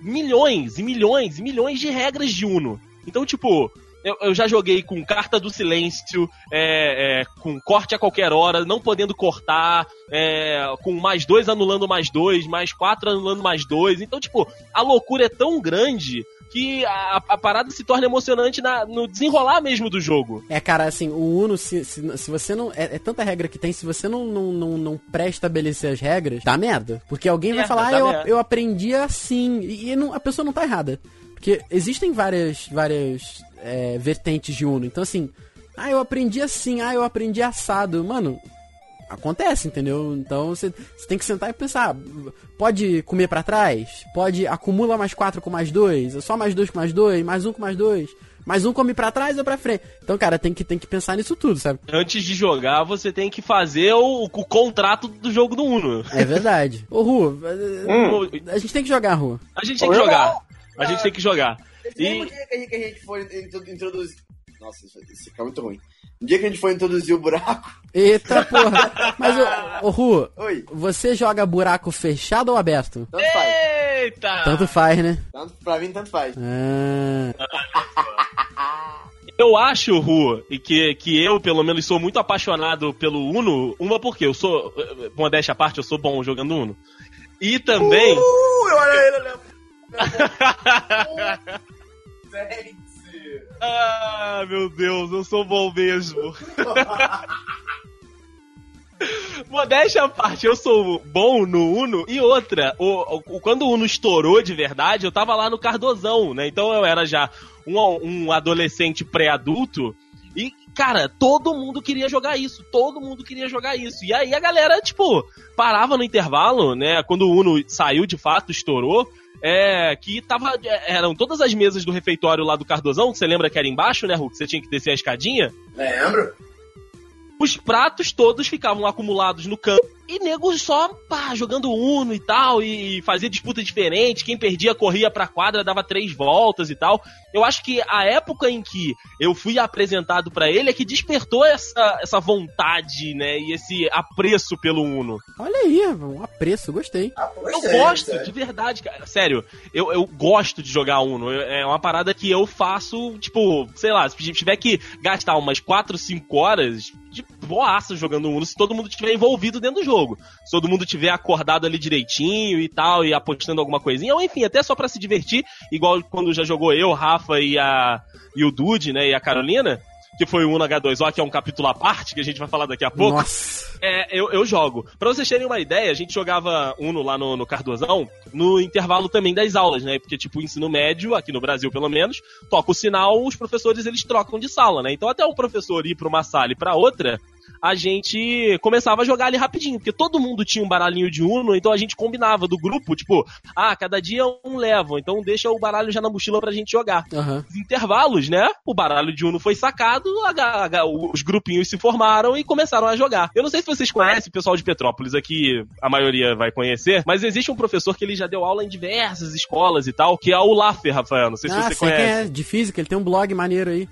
milhões e milhões e milhões de regras de Uno. Então, tipo, eu, eu já joguei com carta do silêncio, é, é, com corte a qualquer hora, não podendo cortar, é, com mais dois anulando mais dois, mais quatro anulando mais dois. Então, tipo, a loucura é tão grande que a, a parada se torna emocionante na- no desenrolar mesmo do jogo. É, cara, assim, o Uno, se, se, se você não. É, é tanta regra que tem, se você não, não, não, não pré-estabelecer as regras, dá merda. Porque alguém vai Merda, falar, ah, eu, merda. eu aprendi assim. E, e não- a pessoa não tá errada. Porque existem várias, várias é, vertentes de Uno. Então, assim, ah, eu aprendi assim, ah, eu aprendi assado. Mano, acontece, entendeu? Então você tem que sentar e pensar, pode comer pra trás? Pode acumula mais quatro com mais dois? Só mais dois com mais dois? Mais um com mais dois? Mais um come pra trás ou pra frente? Então, cara, tem que, tem que pensar nisso tudo, sabe? Antes de jogar, você tem que fazer o, o contrato do jogo do Uno. É verdade. Ô, Ru, [LAUGHS] Hum. a gente tem que jogar, Ru. A gente tem que jogar. A gente tem que jogar. Esse mesmo E dia que a gente, que a gente foi intro- introduzir. Nossa, isso, isso fica muito ruim. No dia que a gente foi introduzir o buraco. Eita porra. [LAUGHS] Mas, ô, ô Ru, Oi, você joga buraco fechado ou aberto? tanto faz. Eita! Tanto faz, né? Tanto, pra mim, tanto faz. Ah, Eu acho, Ru, e que, que eu, pelo menos, sou muito apaixonado pelo Uno. Uma porque eu sou, eh, modéstia à parte, eu sou bom jogando Uno. E também. Uh, olha ele, olha Gente. ah, meu Deus, eu sou bom mesmo. [LAUGHS] Modéstia à parte, eu sou bom no Uno. E outra, o, o- quando o Uno estourou de verdade, eu tava lá no Cardozão, né? Então eu era já um, um adolescente pré-adulto. E, cara, todo mundo queria jogar isso. Todo mundo queria jogar isso. E aí a galera, tipo, parava no intervalo, né? Quando o Uno saiu de fato, estourou. É, que tava. é, Eram todas as mesas do refeitório lá do Cardozão, que você lembra que era embaixo, né, Hulk? Você tinha que descer a escadinha Lembro? os pratos todos ficavam acumulados no campo. E nego só, pá, jogando Uno e tal, e fazia disputa diferente. Quem perdia corria pra quadra, dava três voltas e tal. Eu acho que a época em que eu fui apresentado pra ele é que despertou essa, essa vontade, né, e esse apreço pelo Uno. olha aí, um apreço, gostei. Ah, Eu gostei, gosto, de verdade, cara. Sério, eu, eu gosto de jogar Uno. É uma parada que eu faço, tipo, sei lá, se tiver que gastar umas 4, 5 horas de boaça jogando Uno, se todo mundo estiver envolvido dentro do jogo. Se todo mundo tiver acordado ali direitinho e tal, e apostando alguma coisinha, ou enfim, até só pra se divertir, igual quando já jogou eu, Rafa e, a, e o Dude, né, e a Carolina. Que foi o Uno H2O, que é um capítulo à parte, que a gente vai falar daqui a pouco. Nossa. É, eu, eu jogo. Pra vocês terem uma ideia, a gente jogava Uno lá no, no Cardozão no intervalo também das aulas, né? Porque, tipo, o ensino médio, aqui no Brasil pelo menos, toca o sinal, os professores eles trocam de sala, né? Então, até um professor ir pra uma sala e pra outra, a gente começava a jogar ali rapidinho, porque todo mundo tinha um baralhinho de Uno, então a gente combinava do grupo, tipo, ah, cada dia um leva, então deixa o baralho já na mochila pra gente jogar Aham. os intervalos, né? O baralho de Uno foi sacado, a a os grupinhos se formaram e começaram a jogar. Eu não sei se vocês conhecem, o pessoal de Petrópolis aqui, a maioria vai conhecer, mas existe um professor que ele já deu aula em diversas escolas e tal, que é o Laffer, Rafael. Não sei se Ah, você sei quem conhece. é, de física, ele tem um blog maneiro aí.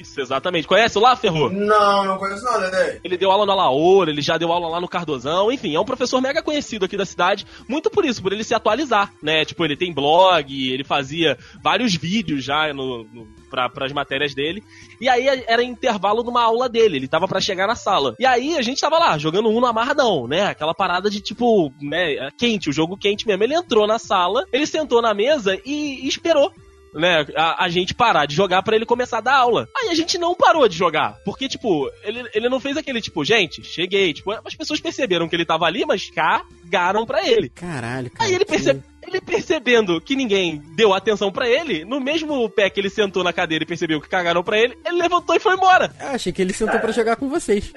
Isso, exatamente. Conhece o Laffer, Rô? Não, não conheço não, Dedê. Ele deu aula na Laoura, ele já deu aula lá no Cardozão, enfim, é um professor mega conhecido aqui da cidade, muito por isso, por ele se atualizar, né? Tipo, ele tem blog, ele fazia vários vídeos já no, no, pra, pras matérias dele, e aí era intervalo numa aula dele, ele tava pra chegar na sala. E aí a gente tava lá, jogando um no amarradão, né? Aquela parada de tipo, né, quente, o jogo quente mesmo. Ele entrou na sala, ele sentou na mesa e, e esperou né, a, a gente parar de jogar pra ele começar a dar aula. Aí a gente não parou de jogar, porque, tipo, ele, ele não fez aquele, tipo, gente, cheguei, tipo, as pessoas perceberam que ele tava ali, mas cagaram pra ele. Caralho, cara. Aí ele, que- perce... ele percebendo que ninguém deu atenção pra ele, no mesmo pé que ele sentou na cadeira e percebeu que cagaram pra ele, ele levantou e foi embora. [LAUGHS] Eu achei que ele sentou pra jogar com vocês.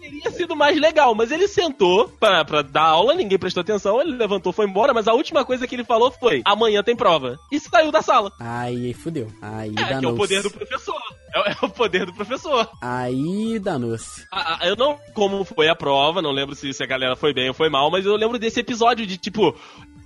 Teria sido mais legal, mas ele sentou pra, pra dar aula, ninguém prestou atenção, ele levantou, foi embora, mas a última coisa que ele falou foi: amanhã tem prova. E saiu da sala. Aí fudeu. Aí É, que é o poder do professor. É, é o poder do professor. Aí danou-se. Ah, eu não como foi a prova, não lembro se, se a galera foi bem ou foi mal, mas eu lembro desse episódio de tipo.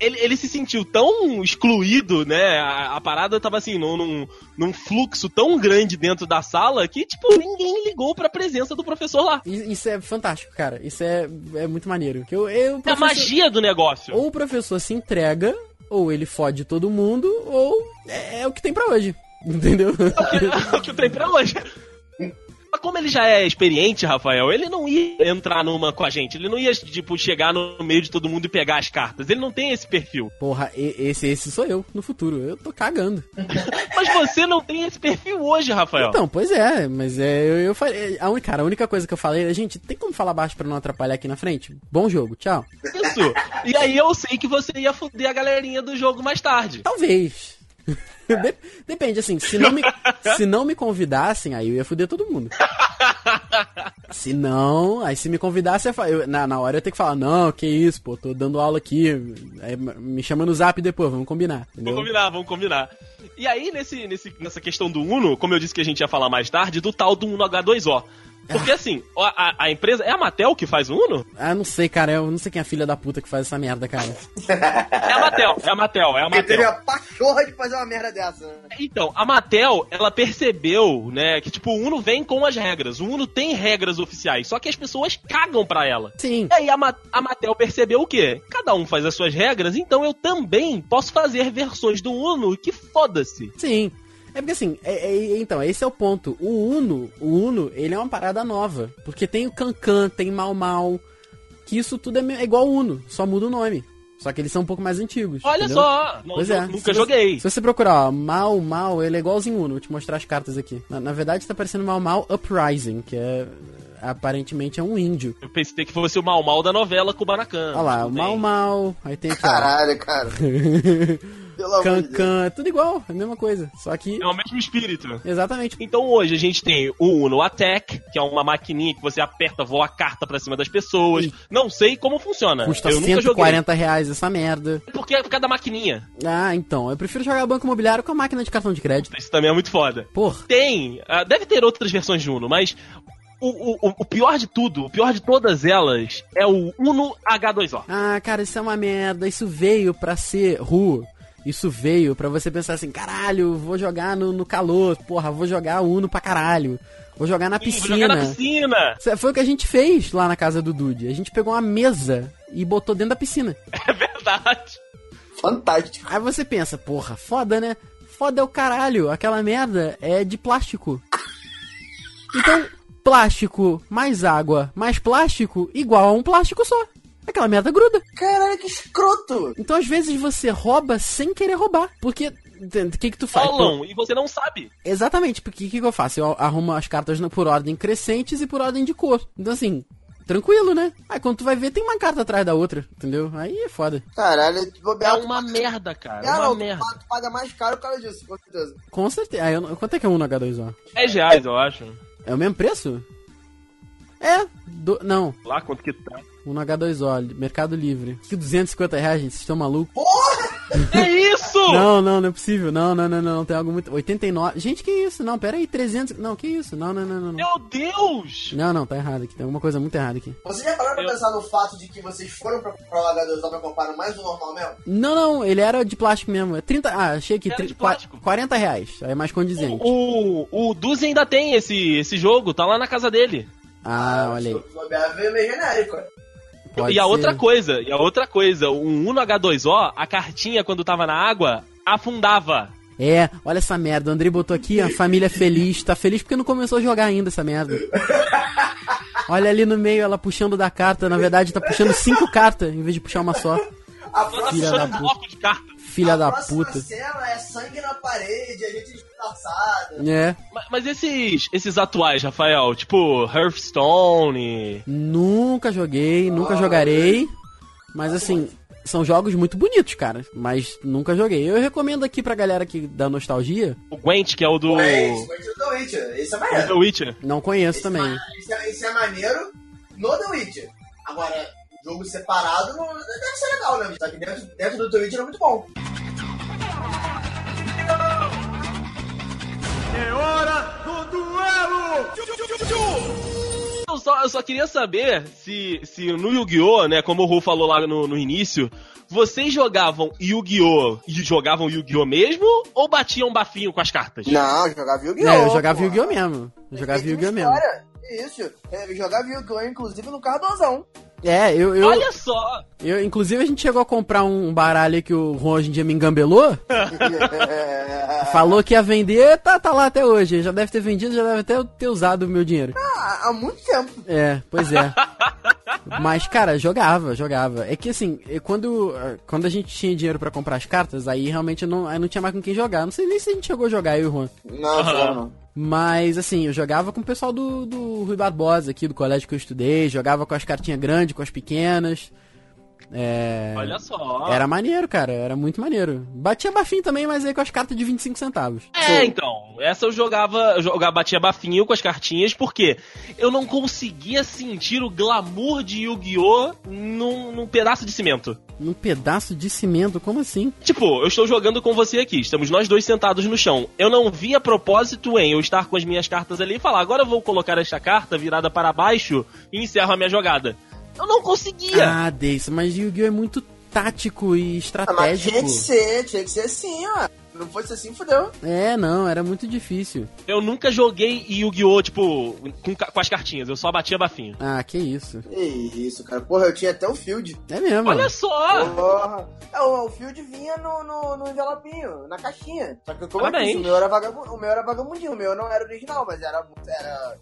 Ele, ele se sentiu tão excluído, né? A, a parada tava assim, num, num, num fluxo tão grande dentro da sala que, tipo, ninguém ligou pra presença do professor lá. Isso é fantástico, cara. Isso é, é muito maneiro. Que eu, eu, É a professor- magia do negócio. Ou o professor se entrega, ou ele fode todo mundo, ou é, é o que tem pra hoje. [LAUGHS] Entendeu? É o que tem pra hoje. Mas como ele já é experiente, Rafael, ele não ia entrar numa com a gente. Ele não ia, tipo, chegar no meio de todo mundo e pegar as cartas. Ele não tem esse perfil. Porra, esse, esse sou eu no futuro. Eu tô cagando. [LAUGHS] Mas você não tem esse perfil hoje, Rafael. Então, pois é, mas é, eu, eu falei. A cara, a única coisa que eu falei é, gente, tem como falar baixo pra não atrapalhar aqui na frente? Bom jogo, tchau. Isso. E aí eu sei que você ia foder a galerinha do jogo mais tarde. Talvez. [LAUGHS] De- depende, assim, se não, me, [LAUGHS] se não me convidassem, aí eu ia foder todo mundo. Se não, aí se me convidasse, eu, na, na hora eu ia ter que falar, não, que isso, pô, tô dando aula aqui, aí me chama no zap depois, vamos combinar, entendeu? Vamos combinar, vamos combinar. E aí, nesse, nesse, nessa questão do Uno, como eu disse que a gente ia falar mais tarde, do tal do Uno H2O. Porque assim, a, a- empresa. É a Mattel que faz o Uno? Ah, não sei, cara, eu não sei quem é a filha da puta que faz essa merda, cara. [LAUGHS] É a Mattel, é a Mattel, é a Ele teve a pachorra de fazer uma merda dessa, né? Então, a Mattel, ela percebeu, né, que tipo, o Uno vem com as regras. O Uno tem regras oficiais, só que as pessoas cagam pra ela. Sim, E aí a, Ma- a Mattel percebeu o quê? Cada um faz as suas regras, então eu também posso fazer versões do Uno que foda-se. sim. É porque assim, é- é- então, esse é o ponto. O Uno, o Uno, ele é uma parada nova. Porque tem o Cancan, tem Mal Mal. Que isso tudo é, é igual o Uno, só muda o nome. Só que eles são um pouco mais antigos. Olha entendeu? só, não- Pois é. nunca Se você- joguei. Se você procurar, ó, Mal Mal, ele é igualzinho Uno. Vou te mostrar as cartas aqui. Na, na verdade, tá parecendo Mal Mal Uprising, que é. Aparentemente é um índio. Eu pensei que fosse o mal mal da novela Kubanacan. Olha lá, o Mal. Mal. Aí tem aqui. Caralho, cara. [LAUGHS] Pelo amor de Deus. Cancan, é tudo igual, é a mesma coisa. Só que. É o mesmo espírito. Exatamente. Então hoje a gente tem o Uno Attack, que é uma maquininha que você aperta, voa a carta pra cima das pessoas. E- Não sei como funciona. Custa eu nunca joguei. 140 reais essa merda. Porque é por causa da maquininha. Ah, então. Eu prefiro jogar banco imobiliário com a máquina de cartão de crédito. Isso também é muito foda. Porra. Tem, ah, deve ter outras versões de Uno, mas o, o, o pior de tudo, o pior de todas elas, é o Uno H2O. Ah, cara, isso é uma merda. Isso veio pra ser Ru. Isso veio pra você pensar assim, caralho, vou jogar no, no calor, porra, vou jogar Uno pra caralho. Vou jogar na Ih, vou jogar na piscina. piscina. Foi o que a gente fez lá na casa do Dude. A gente pegou uma mesa e botou dentro da piscina. [LAUGHS] É verdade. Fantástico. Aí você pensa, porra, foda, né? Foda é o caralho, aquela merda é de plástico. [LAUGHS] Então, plástico mais água mais plástico igual a um plástico só. Aquela merda gruda. Caralho, que escroto. Então, às vezes, você rouba sem querer roubar. Porque, o que que tu faz? Rolam e você não sabe. Exatamente, porque o que, que eu faço? Eu arrumo as cartas por ordem crescentes e por ordem de cor. Então, assim, tranquilo, né? Aí, quando tu vai ver, tem uma carta atrás da outra, entendeu? Aí é foda. Caralho, É uma merda, cara. É uma merda. tu paga mais caro por causa disso, com certeza. Com certeza. Aí, eu quanto é que é um no H2O? 10 reais, eu acho. É o mesmo preço? É, do- não, Lá quanto que tá. um no H2O, Mercado Livre. Que 250 reais, gente, vocês estão malucos? [LAUGHS] É isso! Não, não, não é possível. Não, não, não, não, tem algo muito... 89... Gente, que isso? Não, pera aí, 300... Não, que isso? Não, não, não, não. Meu Deus! não, não tá errado aqui, tem alguma coisa muito errada aqui. Você já parou pra Eu- pensar no fato de que vocês foram pra comprar o H2O pra comprar mais do normal mesmo? Não, não, ele era de plástico mesmo. É 30... Ah, achei aqui, Era tri- de qua- plástico. 40 reais, aí é mais condizente. O, o Duzi ainda tem esse, esse jogo, tá lá na casa dele. Ah, olha aí. O meio genérico. Pode e a ser. outra coisa, e a outra coisa, o Uno H2O, a cartinha quando tava na água, afundava. É, olha essa merda. O Andrei botou aqui, a família feliz. Tá feliz porque não começou a jogar ainda essa merda. Olha ali no meio ela puxando da carta. Na verdade, tá puxando cinco cartas em vez de puxar uma só. A tá próxima, Filha puxando da um bloco de carta. Filha a da puta. cena é sangue na parede, a gente despedaçada. É. Mas, mas esses, esses atuais, Rafael, tipo Hearthstone. Nunca joguei, nunca jogarei. Mas assim, são jogos muito bonitos, cara. Mas nunca joguei. Eu recomendo aqui pra galera que dá nostalgia. O Gwent, que é o do, É, esse é o The Witcher. Esse é do maneiro. The Witcher. Não conheço também. Esse é, esse é maneiro. no The Witcher. Agora, jogo separado não, deve ser legal, né? Só que dentro, dentro do The Witcher é muito bom. Eu só, eu só queria saber se, se no Yu-Gi-Oh!, né, como o Ru falou lá no, no início, vocês jogavam Yu-Gi-Oh! e jogavam Yu-Gi-Oh! mesmo ou batiam bafinho com as cartas? Não, eu jogava Yu-Gi-Oh! É, eu jogava. Yu-Gi-Oh! mesmo. Eu jogava Yu-Gi-Oh! mesmo. Isso, eu jogava Yu-Gi-Oh! inclusive no Cardozão. É, eu, eu, Olha só! eu. Inclusive a gente chegou a comprar um baralho que o Ron hoje em dia me engambelou. [LAUGHS] Falou que ia vender, tá, tá lá até hoje. Já deve ter vendido, já deve até ter usado o meu dinheiro. há, há muito tempo. É, pois é. [LAUGHS] Mas, cara, jogava, jogava. É que assim, eh, quando, quando a gente tinha dinheiro pra comprar as cartas, aí realmente não, aí não tinha mais com quem jogar. Não sei nem se a gente chegou a jogar, eu e o Juan. Não, Aham. não. Mas, assim, eu jogava com o pessoal do, do Rui Barbosa aqui, do colégio que eu estudei. Jogava com as cartinhas grandes, com as pequenas. É. Olha só! Era maneiro, cara, era muito maneiro. Batia bafinho também, mas aí com as cartas de 25 centavos. É, então, essa eu jogava, eu jogava, batia bafinho com as cartinhas, porque eu não conseguia sentir o glamour de Yu-Gi-Oh! Num, num pedaço de cimento. Num pedaço de cimento, como assim? Tipo, eu estou jogando com você aqui, estamos nós dois sentados no chão. Eu não vi a propósito em eu estar com as minhas cartas ali e falar, agora eu vou colocar esta carta virada para baixo e encerro a minha jogada. Eu não conseguia. Ah, Deis, mas Yu-Gi-Oh! é muito tático e Ah, mas estratégico. tinha que ser, tinha que ser assim, ó. Se não fosse assim, fodeu. É, não, era muito difícil. Eu nunca joguei Yu-Gi-Oh! tipo, com, com as cartinhas, eu só batia bafinho. Ah, que isso. Que isso, cara. Porra, eu tinha até o Field. É mesmo. Olha só! Porra. É, o, o Field vinha no, no, no envelopinho, na caixinha. Só que como eu Parabéns. disse, o meu era vagabundo, o meu era vagabundinho, o meu não era original, mas era era,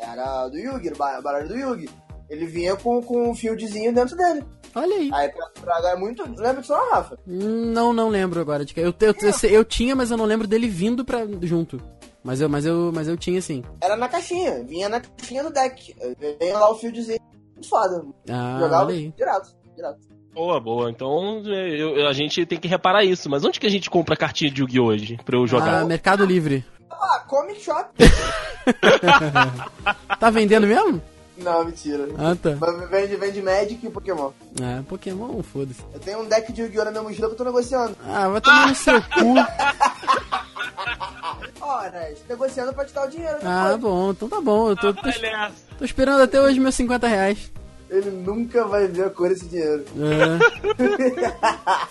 era do Yugi, ba- baralho do Yugi. Ele vinha com, com um fieldzinho dentro dele. Olha aí. Aí pra, pra ganhar muito. Lembra disso, não, Rafa? Não, não lembro agora de que. Eu, eu, eu, eu tinha, mas eu não lembro dele vindo pra, junto. Mas eu, mas eu, mas eu tinha sim. Era na caixinha, vinha na caixinha do deck. Vinha lá o fieldzinho. Muito foda. Ah, Jogava olha aí. direto, direto. Boa, boa. Então eu- eu- a gente tem que reparar isso. Mas onde que a gente compra cartinha de Yu-Gi-Oh! hoje pra eu jogar? Ah, Mercado Livre. Ah, Comic Shop. [LAUGHS] Tá vendendo mesmo? Não, mentira. Ah, tá. Mas vende, vende Magic e Pokémon. Ah, Pokémon, foda-se. Eu tenho um deck de Yu-Gi-Oh! na minha mochila que eu tô negociando. Ah, vai tomar no seu cu. [LAUGHS] Ora, estou negociando pra te dar o dinheiro depois. Ah, bom, então tá bom. Eu tô, tô, Olha, tô esperando até hoje meus 50 reais. Ele nunca vai ver a cor desse dinheiro. É.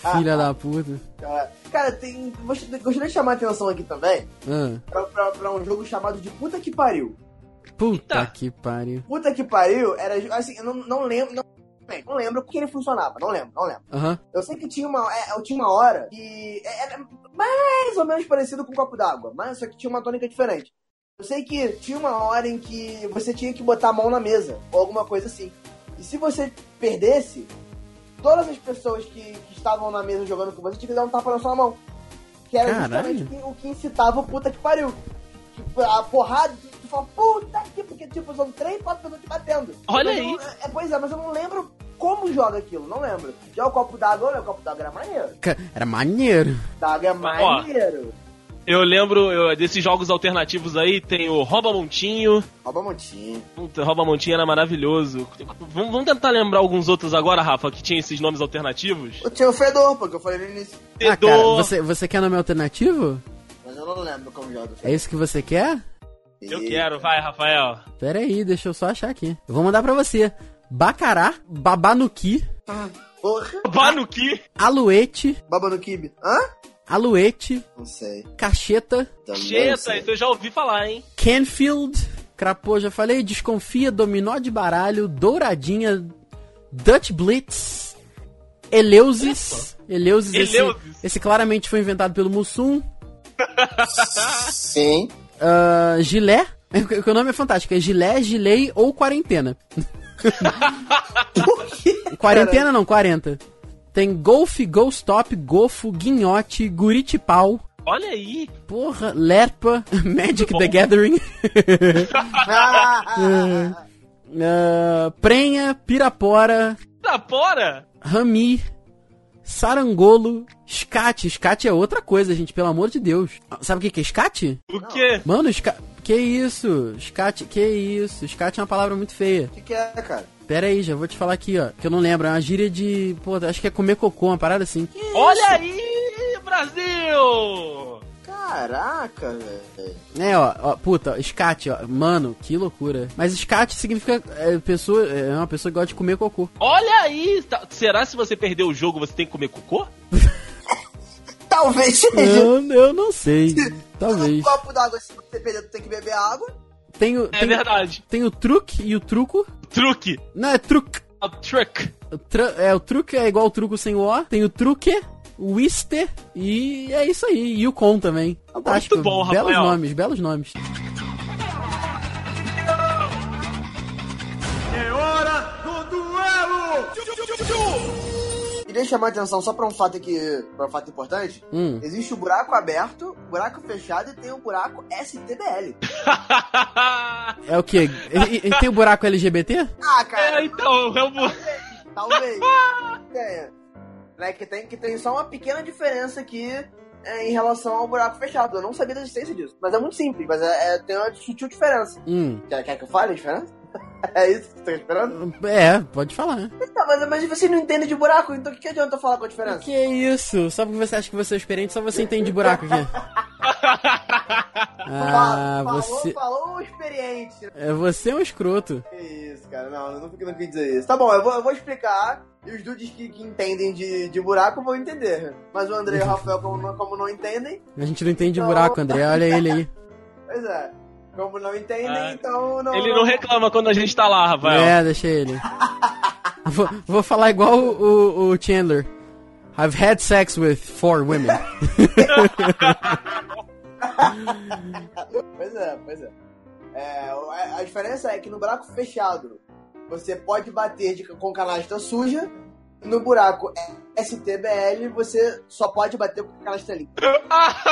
[LAUGHS] Filha da puta. Cara, cara tem. Gostaria gostaria de chamar a atenção aqui também Ah, pra, pra, pra um jogo chamado de Puta que Pariu. Puta Eita. que pariu. Puta que Pariu era. Assim, eu não, não lembro. Não, bem, não lembro porque ele funcionava. Não lembro, não lembro. Aham. Eu sei que tinha uma, é, eu tinha uma hora que era mais ou menos parecido com um copo d'água, mas só que tinha uma tônica diferente. Eu sei que tinha uma hora em que você tinha que botar a mão na mesa, ou alguma coisa assim. E se você perdesse, todas as pessoas que, que estavam na mesa jogando com você tinham que dar um tapa na sua mão. Que era Caralho. justamente o que, o que incitava o puta que pariu. Tipo, a porrada, fala, puta que, porque tipo, são três, quatro pessoas te batendo. Olha aí. não- é, pois é, mas eu não lembro como joga aquilo, não lembro. Já o copo d'água, né? o copo d'água era maneiro. Era maneiro. D'água é Ó. maneiro. Eu lembro eu- desses jogos alternativos aí, tem o Rouba Montinho. Rouba montinho. Puta, Rouba Montinho era maravilhoso. Vamos, vamos tentar lembrar alguns outros agora, Rafa, que tinha esses nomes alternativos? Eu tinha o Fedor, porque eu falei no início. Ah, cara, Fedor. você, você quer nome alternativo? Mas eu não lembro como joga. É isso que você quer? Eu quero, vai, Rafael. Pera aí, deixa eu só achar aqui. Eu vou mandar pra você. Bacará, Babanuki, Porra. Banuki. Ah, Aluete, Baba no Kibe. Hã? Aluete, Não sei. Cacheta, Também não Cheta, sei. isso eu já ouvi falar, hein? Canfield, Crapô, já falei, Desconfia, Dominó de Baralho, Douradinha, Dutch Blitz, Eleusis. Eleusis, esse, Eleusis. esse claramente foi inventado pelo Mussum. Sim. Ah, Gilé, [LAUGHS] que o nome é fantástico, é Gilé, Gilei ou Quarentena. [LAUGHS] Quarentena não, 40. Tem Golf, Stop, Gofo, Guinhote, Guritipau, Olha aí. porra, Lerpa, [LAUGHS] Magic the Gathering, Ah, ah, Prenha, Pirapora, Da fora. Rami, Sarangolo, Scat. Scat é outra coisa, gente, pelo amor de Deus. Sabe o que que é Scat? O quê? Mano, Scat... Que isso? Scat, que isso? Scat é uma palavra muito feia. O que, que é, cara? Pera aí, já vou te falar aqui, ó. Que eu não lembro. É uma gíria de. Pô, acho que é comer cocô, uma parada assim. Olha aí, Brasil! Caraca, velho. É, ó, ó, puta, scat, ó. Mano, que loucura. Mas scat significa é, pessoa, é uma pessoa que gosta de comer cocô. Olha aí! tá- Será se você perder o jogo você tem que comer cocô? [LAUGHS] Talvez seja. Eu, eu não sei. Talvez. Um copo d'água, se você perder, tu tem que beber água. Tem o, É tem, verdade. tem o truque e o truco. Truque. Não, é truque. A truck. O tru- é, o truque é igual o truco sem o O. Tem o truque, Wister e é isso aí. E o com também. Fantástico. Muito bom, belos Rafael. nomes, belos nomes. Queria chamar a atenção só pra um fato aqui, pra um fato importante. Hum. Existe o buraco aberto, buraco fechado e tem o buraco STBL. É o quê? E, e- tem o buraco LGBT? Ah, cara, é, então, é o... bu- talvez. tenha. [LAUGHS] Né, que, tem, que tem só uma pequena diferença aqui é, em relação ao buraco fechado. Eu não sabia da existência disso. Mas é muito simples, mas é, é- tem uma sutil diferença. Hum. Quer, quer que eu fale a diferença? [LAUGHS] é isso que você tá esperando? É, pode falar. Tá, mas, mas você não entende de buraco, então o que, que adianta eu falar com a diferença? Que isso? Só porque você acha que você é experiente, só você entende de buraco aqui. [LAUGHS] Ah, falou, você. falou experiente. É, você é um escroto. Que isso, cara. Não, eu não, não quis dizer isso. Tá bom, eu vou, eu vou explicar. E os dudes que, que entendem de, de buraco vão entender. Mas o André e o Rafael, como não, como não entendem, A gente não entende de buraco, André. Olha ele aí. [LAUGHS] pois é. Como não entendem, Ah, então não. Ele não reclama quando a gente tá lá, Rafael. É, deixa ele. [LAUGHS] vou, vou falar igual o, o- o Chandler. I've had sex with four women. [LAUGHS] [LAUGHS] Pois é, pois é. É, a, diferença é que no buraco fechado você pode bater de- com canastra suja. No buraco STBL você só pode bater com canastra limpa. [LAUGHS]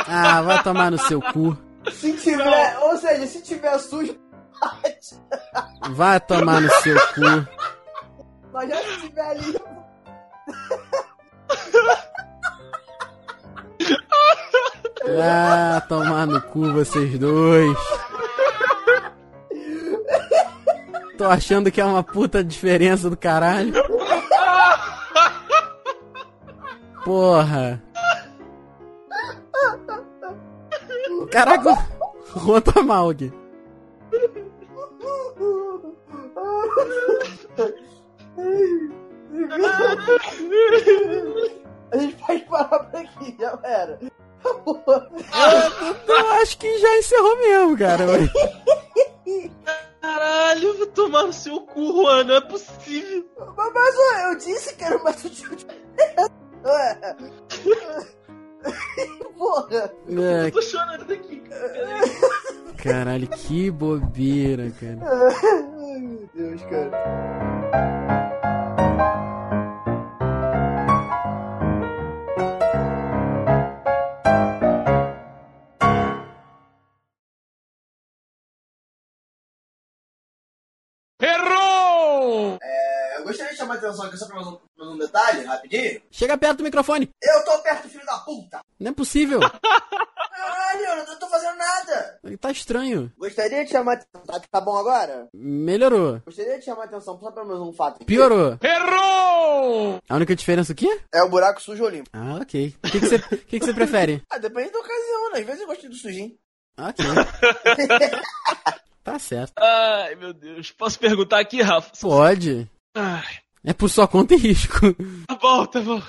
Ah, vai tomar no seu cu. Se tiver, ou seja, se tiver sujo, bate. [LAUGHS] Vai tomar no seu cu. Mas já se tiver limpo. Ah, tomar no cu vocês dois. Tô achando que é uma puta diferença do caralho. Porra. Caraca, o Juan cara. Caralho, eu vou tomar no seu cu, Juan, não é possível. Mas, mas eu disse que era uma. Ué. [LAUGHS] Porra. É, Eu tô chorando aqui, cara. caralho, que bobeira, cara. Ai, meu Deus, cara. Chamar a atenção aqui só pra mais um, mais um detalhe, rapidinho. Chega perto do microfone. Eu tô perto, filho da puta. Não é possível. [LAUGHS] Caralho, eu não tô fazendo nada. Tá estranho. Gostaria de chamar a atenção. Tá, tá bom agora? Melhorou. Gostaria de chamar a atenção só pra mais um fato. aqui. Piorou. Errou! A única diferença o quê? É o buraco sujo ou limpo. Ah, ok. O que que você que que você prefere? [LAUGHS] Ah, depende da ocasião, né? Às vezes eu gosto do sujinho. Ok. [LAUGHS] Tá certo. Ai, meu Deus. Posso perguntar aqui, Rafa? Pode. Ai, É por sua conta e risco. tá bom, tá bom.